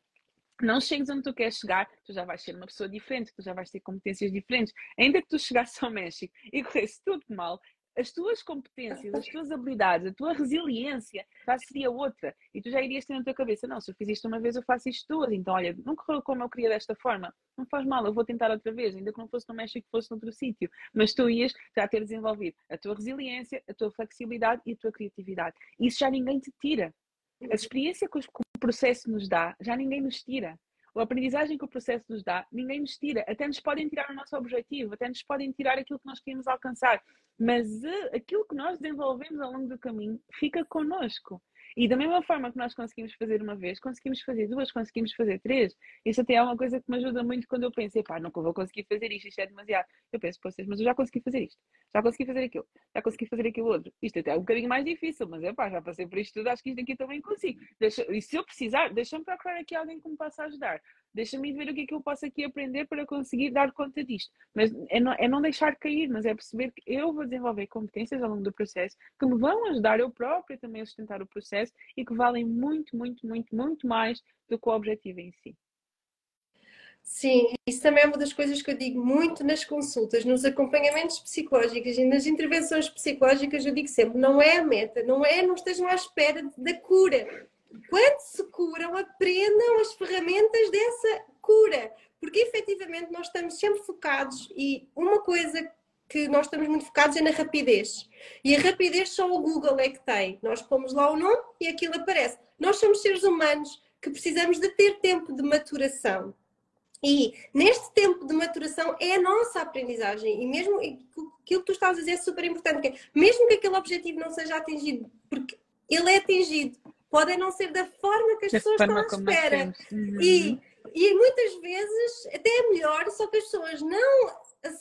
não chegues onde tu queres chegar, tu já vais ser uma pessoa diferente, tu já vais ter competências diferentes. Ainda que tu chegasses ao México e corresse tudo mal, as tuas competências, as tuas habilidades, a tua resiliência já seria outra. E tu já irias ter na tua cabeça, não, se eu fiz isto uma vez, eu faço isto duas. Então, olha, não correu como eu queria desta forma. Não faz mal, eu vou tentar outra vez, ainda que não fosse no México, fosse noutro sítio. Mas tu ias já ter desenvolvido a tua resiliência, a tua flexibilidade e a tua criatividade. Isso já ninguém te tira. A experiência que o processo nos dá, já ninguém nos tira a aprendizagem que o processo nos dá, ninguém nos tira. Até nos podem tirar o nosso objetivo, até nos podem tirar aquilo que nós queremos alcançar. Mas uh, aquilo que nós desenvolvemos ao longo do caminho fica connosco. E da mesma forma que nós conseguimos fazer uma vez, conseguimos fazer duas, conseguimos fazer três. Isso até é uma coisa que me ajuda muito quando eu penso, pá, nunca vou conseguir fazer isto, isto é demasiado. Eu penso, vocês, mas eu já consegui fazer isto, já consegui fazer aquilo, já consegui fazer aquilo outro. Isto até é um bocadinho mais difícil, mas é pá, já passei por isto tudo, acho que isto aqui também consigo. Deixa, e se eu precisar, deixa-me procurar aqui alguém que me possa ajudar. Deixa-me ver o que é que eu posso aqui aprender para conseguir dar conta disto. Mas é não, é não deixar cair, mas é perceber que eu vou desenvolver competências ao longo do processo que me vão ajudar eu própria também a sustentar o processo e que valem muito, muito, muito, muito mais do que o objetivo em si. Sim, isso também é uma das coisas que eu digo muito nas consultas, nos acompanhamentos psicológicos e nas intervenções psicológicas, eu digo sempre, não é a meta, não é, não estejam à espera da cura. Quando se curam, aprendam as ferramentas dessa cura, porque efetivamente nós estamos sempre focados e uma coisa que nós estamos muito focados é na rapidez. E a rapidez só o Google é que tem. Nós pomos lá o nome e aquilo aparece. Nós somos seres humanos que precisamos de ter tempo de maturação. E neste tempo de maturação é a nossa aprendizagem. E mesmo aquilo que tu estás a dizer é super importante, é, mesmo que aquele objetivo não seja atingido, porque ele é atingido, pode não ser da forma que as da pessoas estão à espera. Uhum. E, e muitas vezes até é melhor, só que as pessoas não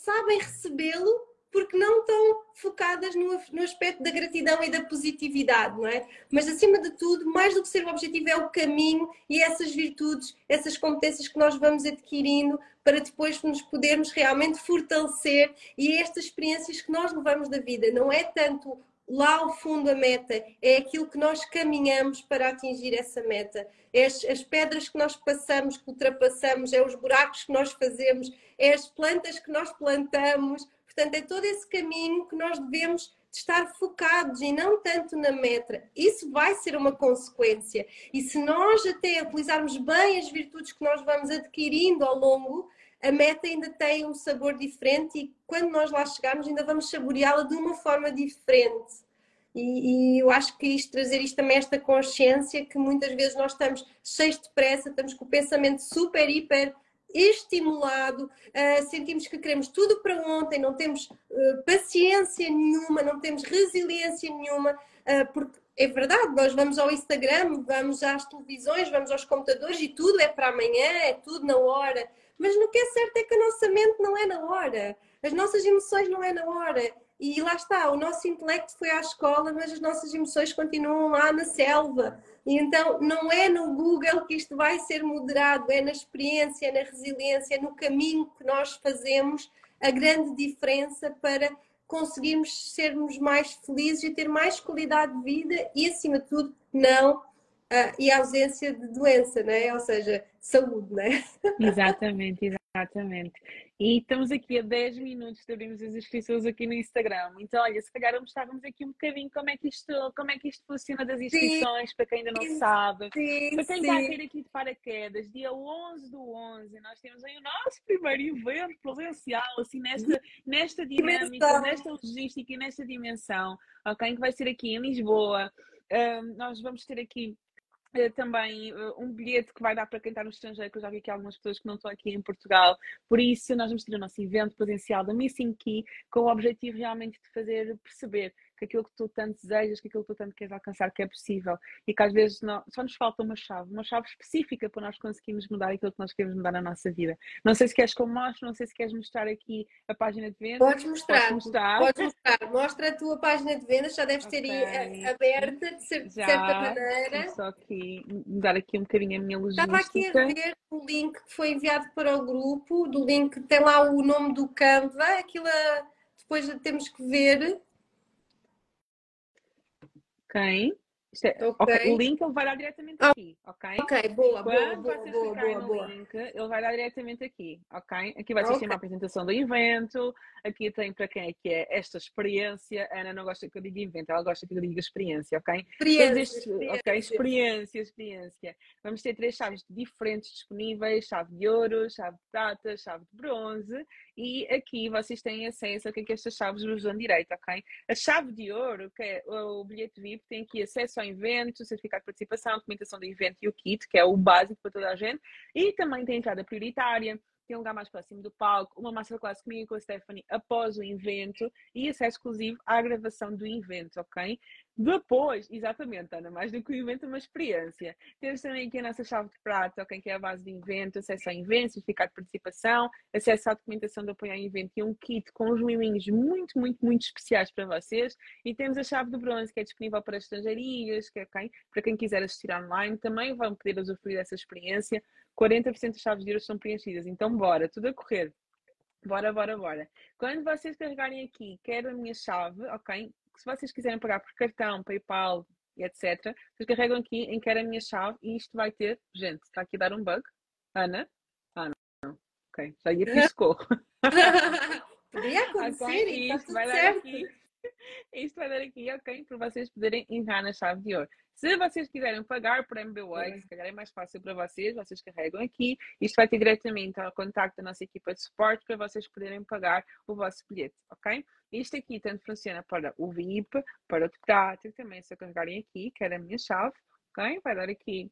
sabem recebê-lo porque não estão focadas no, no, aspecto da gratidão e da positividade, não é? Mas acima de tudo, mais do que ser o objetivo, é o caminho e essas virtudes, essas competências que nós vamos adquirindo para depois nos podermos realmente fortalecer e é estas experiências que nós levamos da vida. Não é tanto lá ao fundo a meta, é aquilo que nós caminhamos para atingir essa meta. É as, as, pedras que nós passamos, que ultrapassamos, é os buracos que nós fazemos, é as plantas que nós plantamos, Portanto, é todo esse caminho que nós devemos estar focados e não tanto na meta. Isso vai ser uma consequência. E se nós até utilizarmos bem as virtudes que nós vamos adquirindo ao longo, a meta ainda tem um sabor diferente e quando nós lá chegarmos ainda vamos saboreá-la de uma forma diferente. E, e, eu acho que isto, trazer isto também, esta consciência que muitas vezes nós estamos cheios de pressa, estamos com o pensamento super, hiper estimulado, uh, sentimos que queremos tudo para ontem, não temos uh, paciência nenhuma, não temos resiliência nenhuma, uh, porque é verdade, nós vamos ao Instagram, vamos às televisões, vamos aos computadores e tudo é para amanhã, é tudo na hora. Mas no que é certo é que a nossa mente não é na hora, as nossas emoções não é na hora. E lá está, o nosso intelecto foi à escola, mas as nossas emoções continuam lá na selva. E então não é no Google que isto vai ser moderado, é na experiência, na resiliência, no caminho que nós fazemos a grande diferença para conseguirmos sermos mais felizes e ter mais qualidade de vida e, acima de tudo, não uh, e a ausência de doença, né? ou seja, saúde. Né? Exatamente, exatamente. E estamos aqui a 10 minutos de abrirmos as inscrições aqui no Instagram. Então, olha, se calhar mostrávamos aqui um bocadinho como é que isto, como é que isto funciona das inscrições, sim, para quem ainda não sim, sabe. Sim, para quem vai vir aqui de paraquedas, dia 11 do 11, nós temos aí o nosso primeiro evento presencial, assim, nesta, nesta dinâmica, nesta logística e nesta dimensão, ok? Que vai ser aqui em Lisboa. Um, nós vamos ter aqui eh, também uh, um bilhete que vai dar para quem está no estrangeiro, que eu já vi aqui algumas pessoas que não estão aqui em Portugal. Por isso, nós vamos ter o nosso evento presencial da Missing Key com o objetivo realmente de fazer perceber que aquilo que tu tanto desejas, que aquilo que tu tanto queres alcançar, que é possível e que às vezes não, só nos falta uma chave, uma chave específica para nós conseguirmos mudar aquilo que nós queremos mudar na nossa vida. Não sei se queres que eu mostre, não sei se queres mostrar aqui a página de vendas. Podes mostrar, Podes mostrar. Podes mostrar. Mostra a tua página de vendas, já deves ter aí aberta de, certa maneira. Só aqui mudar aqui um bocadinho a minha logística. Estava aqui a ver o link que foi enviado para o grupo, do link tem lá o nome do Canva, aquilo depois temos que ver quem é, okay. okay. O link ele vai dar diretamente aqui, ok? Ok, boa, Quando boa, vocês boa, boa, no link, ele vai dar diretamente aqui, ok? Aqui vai ser okay. a apresentação do evento, aqui tem para quem é que é esta experiência. A Ana não gosta que eu diga evento, ela gosta que eu diga experiência, ok? Experiência, experiência. Ok, experiência, experiência. Vamos ter três chaves diferentes disponíveis, chave de ouro, chave de prata, chave de bronze e aqui vocês têm acesso a que, é que estas chaves vos dão direito, ok? A chave de ouro, que é o bilhete VIP, tem aqui acesso ao evento, certificado de participação, documentação do evento e o kit, que é o básico para toda a gente, e também tem entrada prioritária, tem um lugar mais próximo do palco, uma masterclass comigo e com a Stephanie após o evento e acesso exclusivo à gravação do evento, ok? Depois, exatamente, Ana, mais do que o evento, é uma experiência. Temos também aqui a nossa chave de prata, okay, que é a base de evento, acesso a eventos, certificado de participação, acesso à documentação de apoio ao evento e um kit com uns miminhos muito, muito, muito especiais para vocês. E temos a chave de bronze, que é disponível para estrangeiras, que é quem, para quem quiser assistir online, também vão poder usufruir dessa experiência. 40% das chaves de ouro são preenchidas, então bora, tudo a correr. Bora, bora, bora. Quando vocês carregarem aqui, quero a minha chave, ok? se vocês quiserem pagar por cartão, PayPal e etc., vocês carregam aqui em quero a minha chave e isto vai ter. Gente, está aqui a dar um bug. Ana? Ah, não. Ok, já ia pedir socorro. Podia acontecer okay, isto vai dar aqui. Isto vai dar aqui, ok, para vocês poderem entrar na chave de ouro. Se vocês quiserem pagar por MBWay, se calhar é mais fácil para vocês, vocês carregam aqui. Isto vai ter diretamente ao contacto da nossa equipa de suporte para vocês poderem pagar o vosso bilhete, ok? Isto aqui tanto funciona para o VIP, para o prático, também se carregarem aqui, que era a minha chave, ok? Vai dar aqui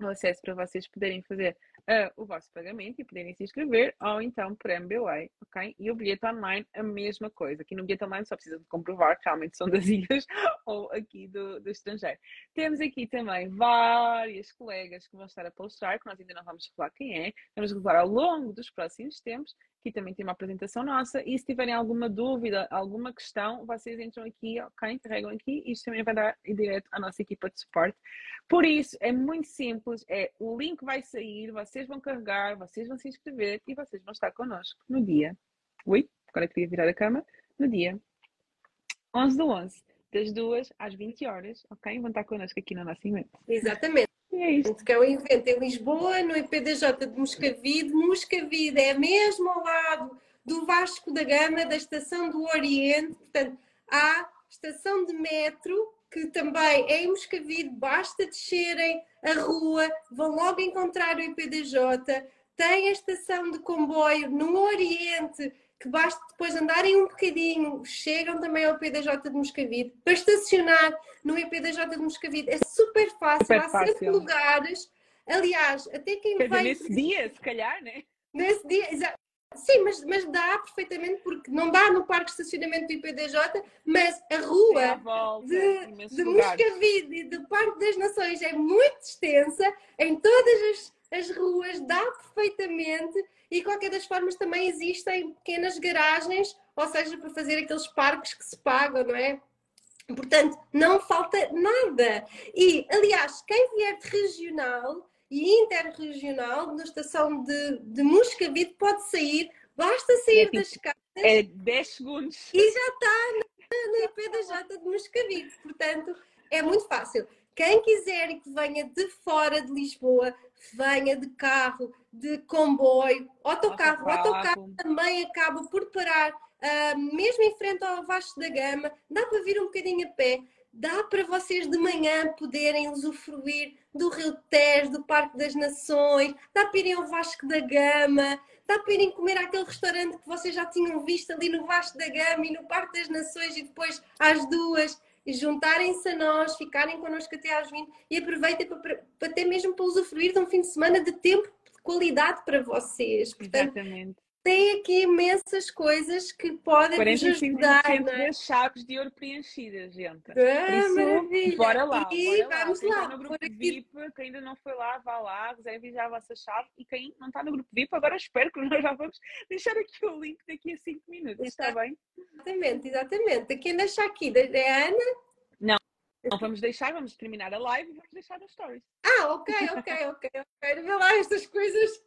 o acesso para vocês poderem fazer uh, o vosso pagamento e poderem se inscrever, ou então por MBWay, ok? E o bilhete online, a mesma coisa. Aqui no bilhete online só precisa de comprovar que realmente são das ilhas ou aqui do, do estrangeiro. Temos aqui também várias colegas que vão estar a palestrar, que nós ainda não vamos revelar quem é, vamos revelar ao longo dos próximos tempos, Aqui também tem uma apresentação nossa. E se tiverem alguma dúvida, alguma questão, vocês entram aqui, ok? Carregam aqui e isto também vai dar em direto à nossa equipa de suporte. Por isso, é muito simples. É, o link vai sair, vocês vão carregar, vocês vão se inscrever e vocês vão estar connosco no dia. Ui, agora queria virar a cama. No dia 11 do 11, das 2 às 20 horas, ok? Vão estar connosco aqui no nosso. Exatamente. É isto. É um evento em Lisboa, no IPDJ de Moscavide. Moscavide é mesmo ao lado do Vasco da Gama, da Estação do Oriente. Portanto, há estação de metro, que também é em Moscavide, basta descerem a rua, vão logo encontrar o IPDJ. Tem a estação de comboio no Oriente, que basta depois andarem um bocadinho, chegam também ao IPDJ de Moscavide. Para estacionar no IPDJ de Moscavide é super fácil, super há fácil. sempre lugares. Aliás, até quem Quer vai. Dizer, nesse dia, se calhar, né? Nesse dia, exato. Sim, mas, mas dá perfeitamente, porque não dá no parque de estacionamento do IPDJ, mas a rua volta, de, de Moscavide e do Parque das Nações é muito extensa, em todas as, as ruas dá perfeitamente e, qualquer das formas, também existem pequenas garagens, ou seja, para fazer aqueles parques que se pagam, não é? Portanto, não falta nada. E, aliás, quem vier de regional e interregional, na estação de, de Moscavide, pode sair, basta sair é, tipo, das casas. É 10 segundos. E já está no, no IPDJ de Moscavide. Portanto, é muito fácil. Quem quiser e que venha de fora de Lisboa, venha de carro, de comboio, autocarro. Autocarro, autocarro também acaba por parar, uh, mesmo em frente ao Vasco da Gama, dá para vir um bocadinho a pé. Dá para vocês de manhã poderem usufruir do Rio Tejo, do Parque das Nações, dá para irem ao Vasco da Gama, dá para irem comer àquele restaurante que vocês já tinham visto ali no Vasco da Gama e no Parque das Nações e depois às duas juntarem-se a nós, ficarem connosco até às 20 e aproveitem para, para, até mesmo para usufruir de um fim de semana de tempo de qualidade para vocês. Portanto, Exatamente. Tem aqui imensas coisas que podem vos ajudar. Não das chaves de ouro preenchidas, gente. Ah, isso, maravilha. Bora lá, e bora vamos lá. lá. no grupo VIP, quem ainda não foi lá, vá lá, reserve já a vossa chave. E quem não está no grupo VIP, agora espero que nós já vamos deixar aqui o link daqui a 5 minutos, está bem? Exatamente, exatamente. Quem deixa aqui é a Ana. Não, vamos deixar, vamos terminar a live e vamos deixar as stories. Ah, ok, ok, ok, ok. Vê lá estas coisas.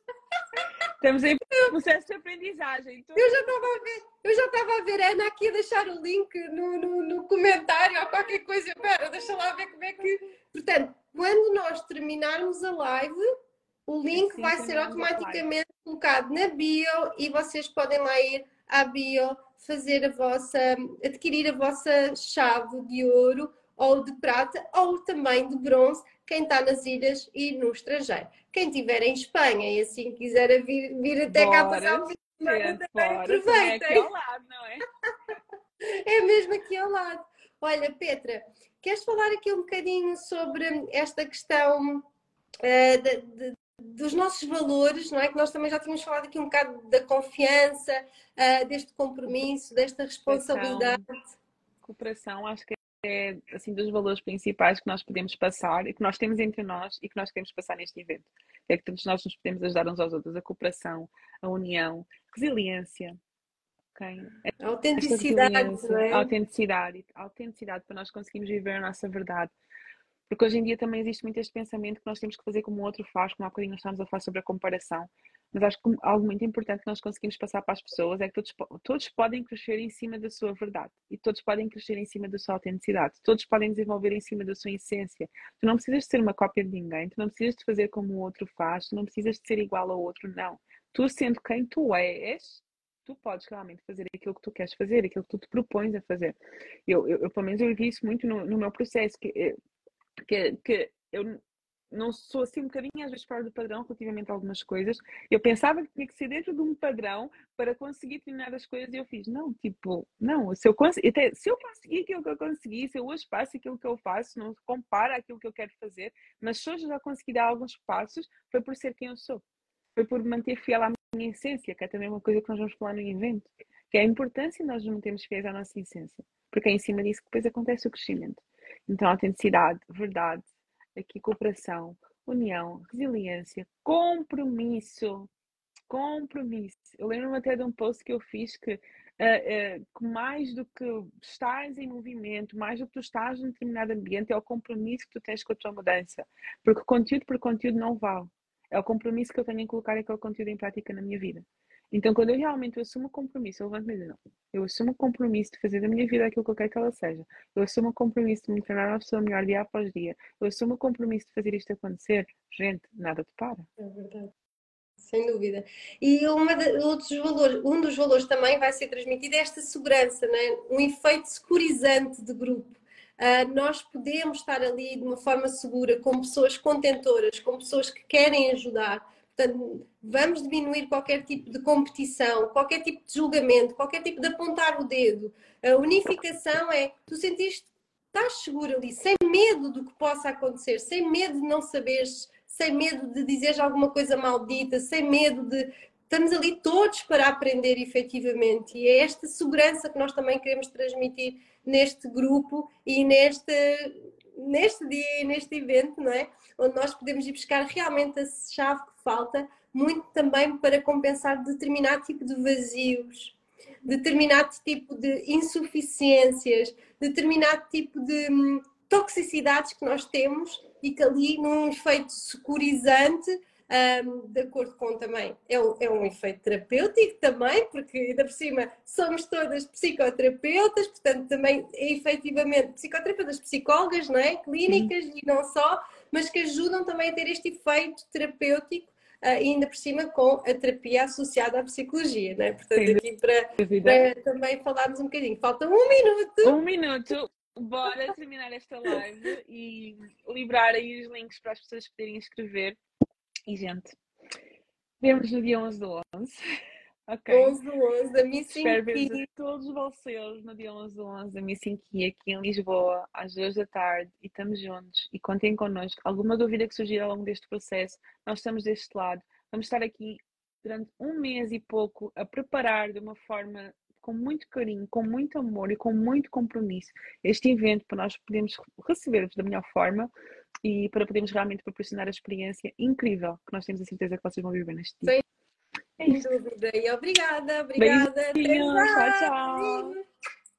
Estamos em processo de aprendizagem. Então... Eu já estava a ver, eu já estava a ver a Ana aqui a deixar o link no, no, no comentário ou qualquer coisa. Espera, deixa lá ver como é que. Portanto, quando nós terminarmos a live, o link Sim, vai ser automaticamente colocado na bio e vocês podem lá ir à bio fazer a vossa, adquirir a vossa chave de ouro ou de prata ou também de bronze, quem está nas ilhas e no estrangeiro. Quem estiver em Espanha e assim quiser vir, vir até bora, cá passar um fim de semana, também aproveitem. É aqui ao lado, não é? é mesmo aqui ao lado. Olha, Petra, queres falar aqui um bocadinho sobre esta questão uh, de, de, dos nossos valores, não é? Que nós também já tínhamos falado aqui um bocado da confiança, uh, deste compromisso, desta responsabilidade. Cooperação, acho que é assim dos valores principais que nós podemos passar e que nós temos entre nós e que nós queremos passar neste evento. É que todos nós nos podemos ajudar uns aos outros, a cooperação, a união, resiliência. Okay? A autenticidade, é? a autenticidade, a autenticidade para nós conseguirmos viver a nossa verdade. Porque hoje em dia também existe muito este pensamento que nós temos que fazer como o outro faz, como há bocadinho nós estamos a falar sobre a comparação. Mas acho que algo muito importante que nós conseguimos passar para as pessoas é que todos, todos podem crescer em cima da sua verdade e todos podem crescer em cima da sua autenticidade, todos podem desenvolver em cima da sua essência. Tu não precisas de ser uma cópia de ninguém, tu não precisas de fazer como o outro faz, tu não precisas de ser igual ao outro, não. Tu sendo quem tu és, tu podes realmente fazer aquilo que tu queres fazer, aquilo que tu te propões a fazer. Eu, eu, eu pelo menos, eu vi isso muito no, no meu processo, que, eh, que, que eu não sou assim um bocadinho às vezes fora do padrão relativamente a algumas coisas. Eu pensava que tinha que ser dentro de um padrão para conseguir terminar as coisas e eu fiz, não, tipo, não, se eu consegui, até, se eu consegui aquilo que eu consegui, se eu hoje faço aquilo que eu faço, não compara aquilo que eu quero fazer, mas se hoje já consegui dar alguns passos, foi por ser quem eu sou. Foi por manter fiel à minha essência, que é também uma coisa que nós vamos falar no evento, que é a importância de nós nos mantermos fiéis à nossa essência, porque é em cima disso que depois acontece o crescimento. Então, autenticidade, verdade, aqui cooperação, união, resiliência, compromisso. Compromisso. Eu lembro-me até de um post que eu fiz que, uh, uh, que mais do que estás em movimento, mais do que tu estás num determinado ambiente, é o compromisso que tu tens com a tua mudança. Porque conteúdo por conteúdo não vale. É o compromisso que eu tenho em colocar aquele conteúdo em prática na minha vida. Então, quando eu realmente assumo compromisso, eu levanto-me e digo, não, eu assumo compromisso de fazer da minha vida aquilo que eu quero que ela seja. Eu assumo compromisso de me tornar uma pessoa melhor dia após dia. Eu assumo compromisso de fazer isto acontecer. Gente, nada te para. É verdade. Sem dúvida. E uma de, outros valores, um dos valores também vai ser transmitido é esta segurança, né? um efeito securizante de grupo. Uh, nós podemos estar ali de uma forma segura, com pessoas contentoras, com pessoas que querem ajudar, Portanto, vamos diminuir qualquer tipo de competição, qualquer tipo de julgamento, qualquer tipo de apontar o dedo. A unificação é tu sentiste, estás seguro ali, sem medo do que possa acontecer, sem medo de não saberes, sem medo de dizeres alguma coisa maldita, sem medo de. Estamos ali todos para aprender efetivamente e é esta segurança que nós também queremos transmitir neste grupo e neste, neste dia, neste evento, não é? Onde nós podemos ir buscar realmente a chave que falta, muito também para compensar determinado tipo de vazios, determinado tipo de insuficiências, determinado tipo de hum, toxicidades que nós temos e que ali, num efeito securizante, um, de acordo com também, é um, é um efeito terapêutico também, porque ainda por cima somos todas psicoterapeutas, portanto também efetivamente psicoterapeutas, psicólogas, não é? Clínicas Sim. e não só, mas que ajudam também a ter este efeito terapêutico uh, ainda por cima com a terapia associada à psicologia, né? Portanto, Sim, aqui para, para, também falarmos um bocadinho. Falta um minuto. Um minuto. Bora terminar esta live e liberar aí os links para as pessoas poderem escrever. E, gente, vemos no dia 11 do 11. Ok. 11 do 11 da Miss Espero ver todos vocês no dia 11 do 11 da Miss Inqui aqui em Lisboa, às 2 da tarde, e estamos juntos. E contem connosco. Alguma dúvida que surgir ao longo deste processo, nós estamos deste lado. Vamos estar aqui durante um mês e pouco a preparar de uma forma com muito carinho, com muito amor e com muito compromisso este evento para nós podermos receber-vos da melhor forma e para podermos realmente proporcionar a experiência incrível que nós temos a certeza que vocês vão viver neste dia. Sim. Sem dúvida. E obrigada, obrigada. Beijinhos, tchau, tchau.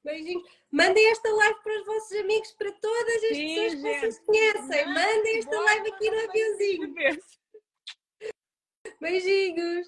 Beijinhos. Mandem esta live para os vossos amigos, para todas as Sim, pessoas que vocês conhecem. Mandem esta live aqui no aviãozinho. Beijinhos.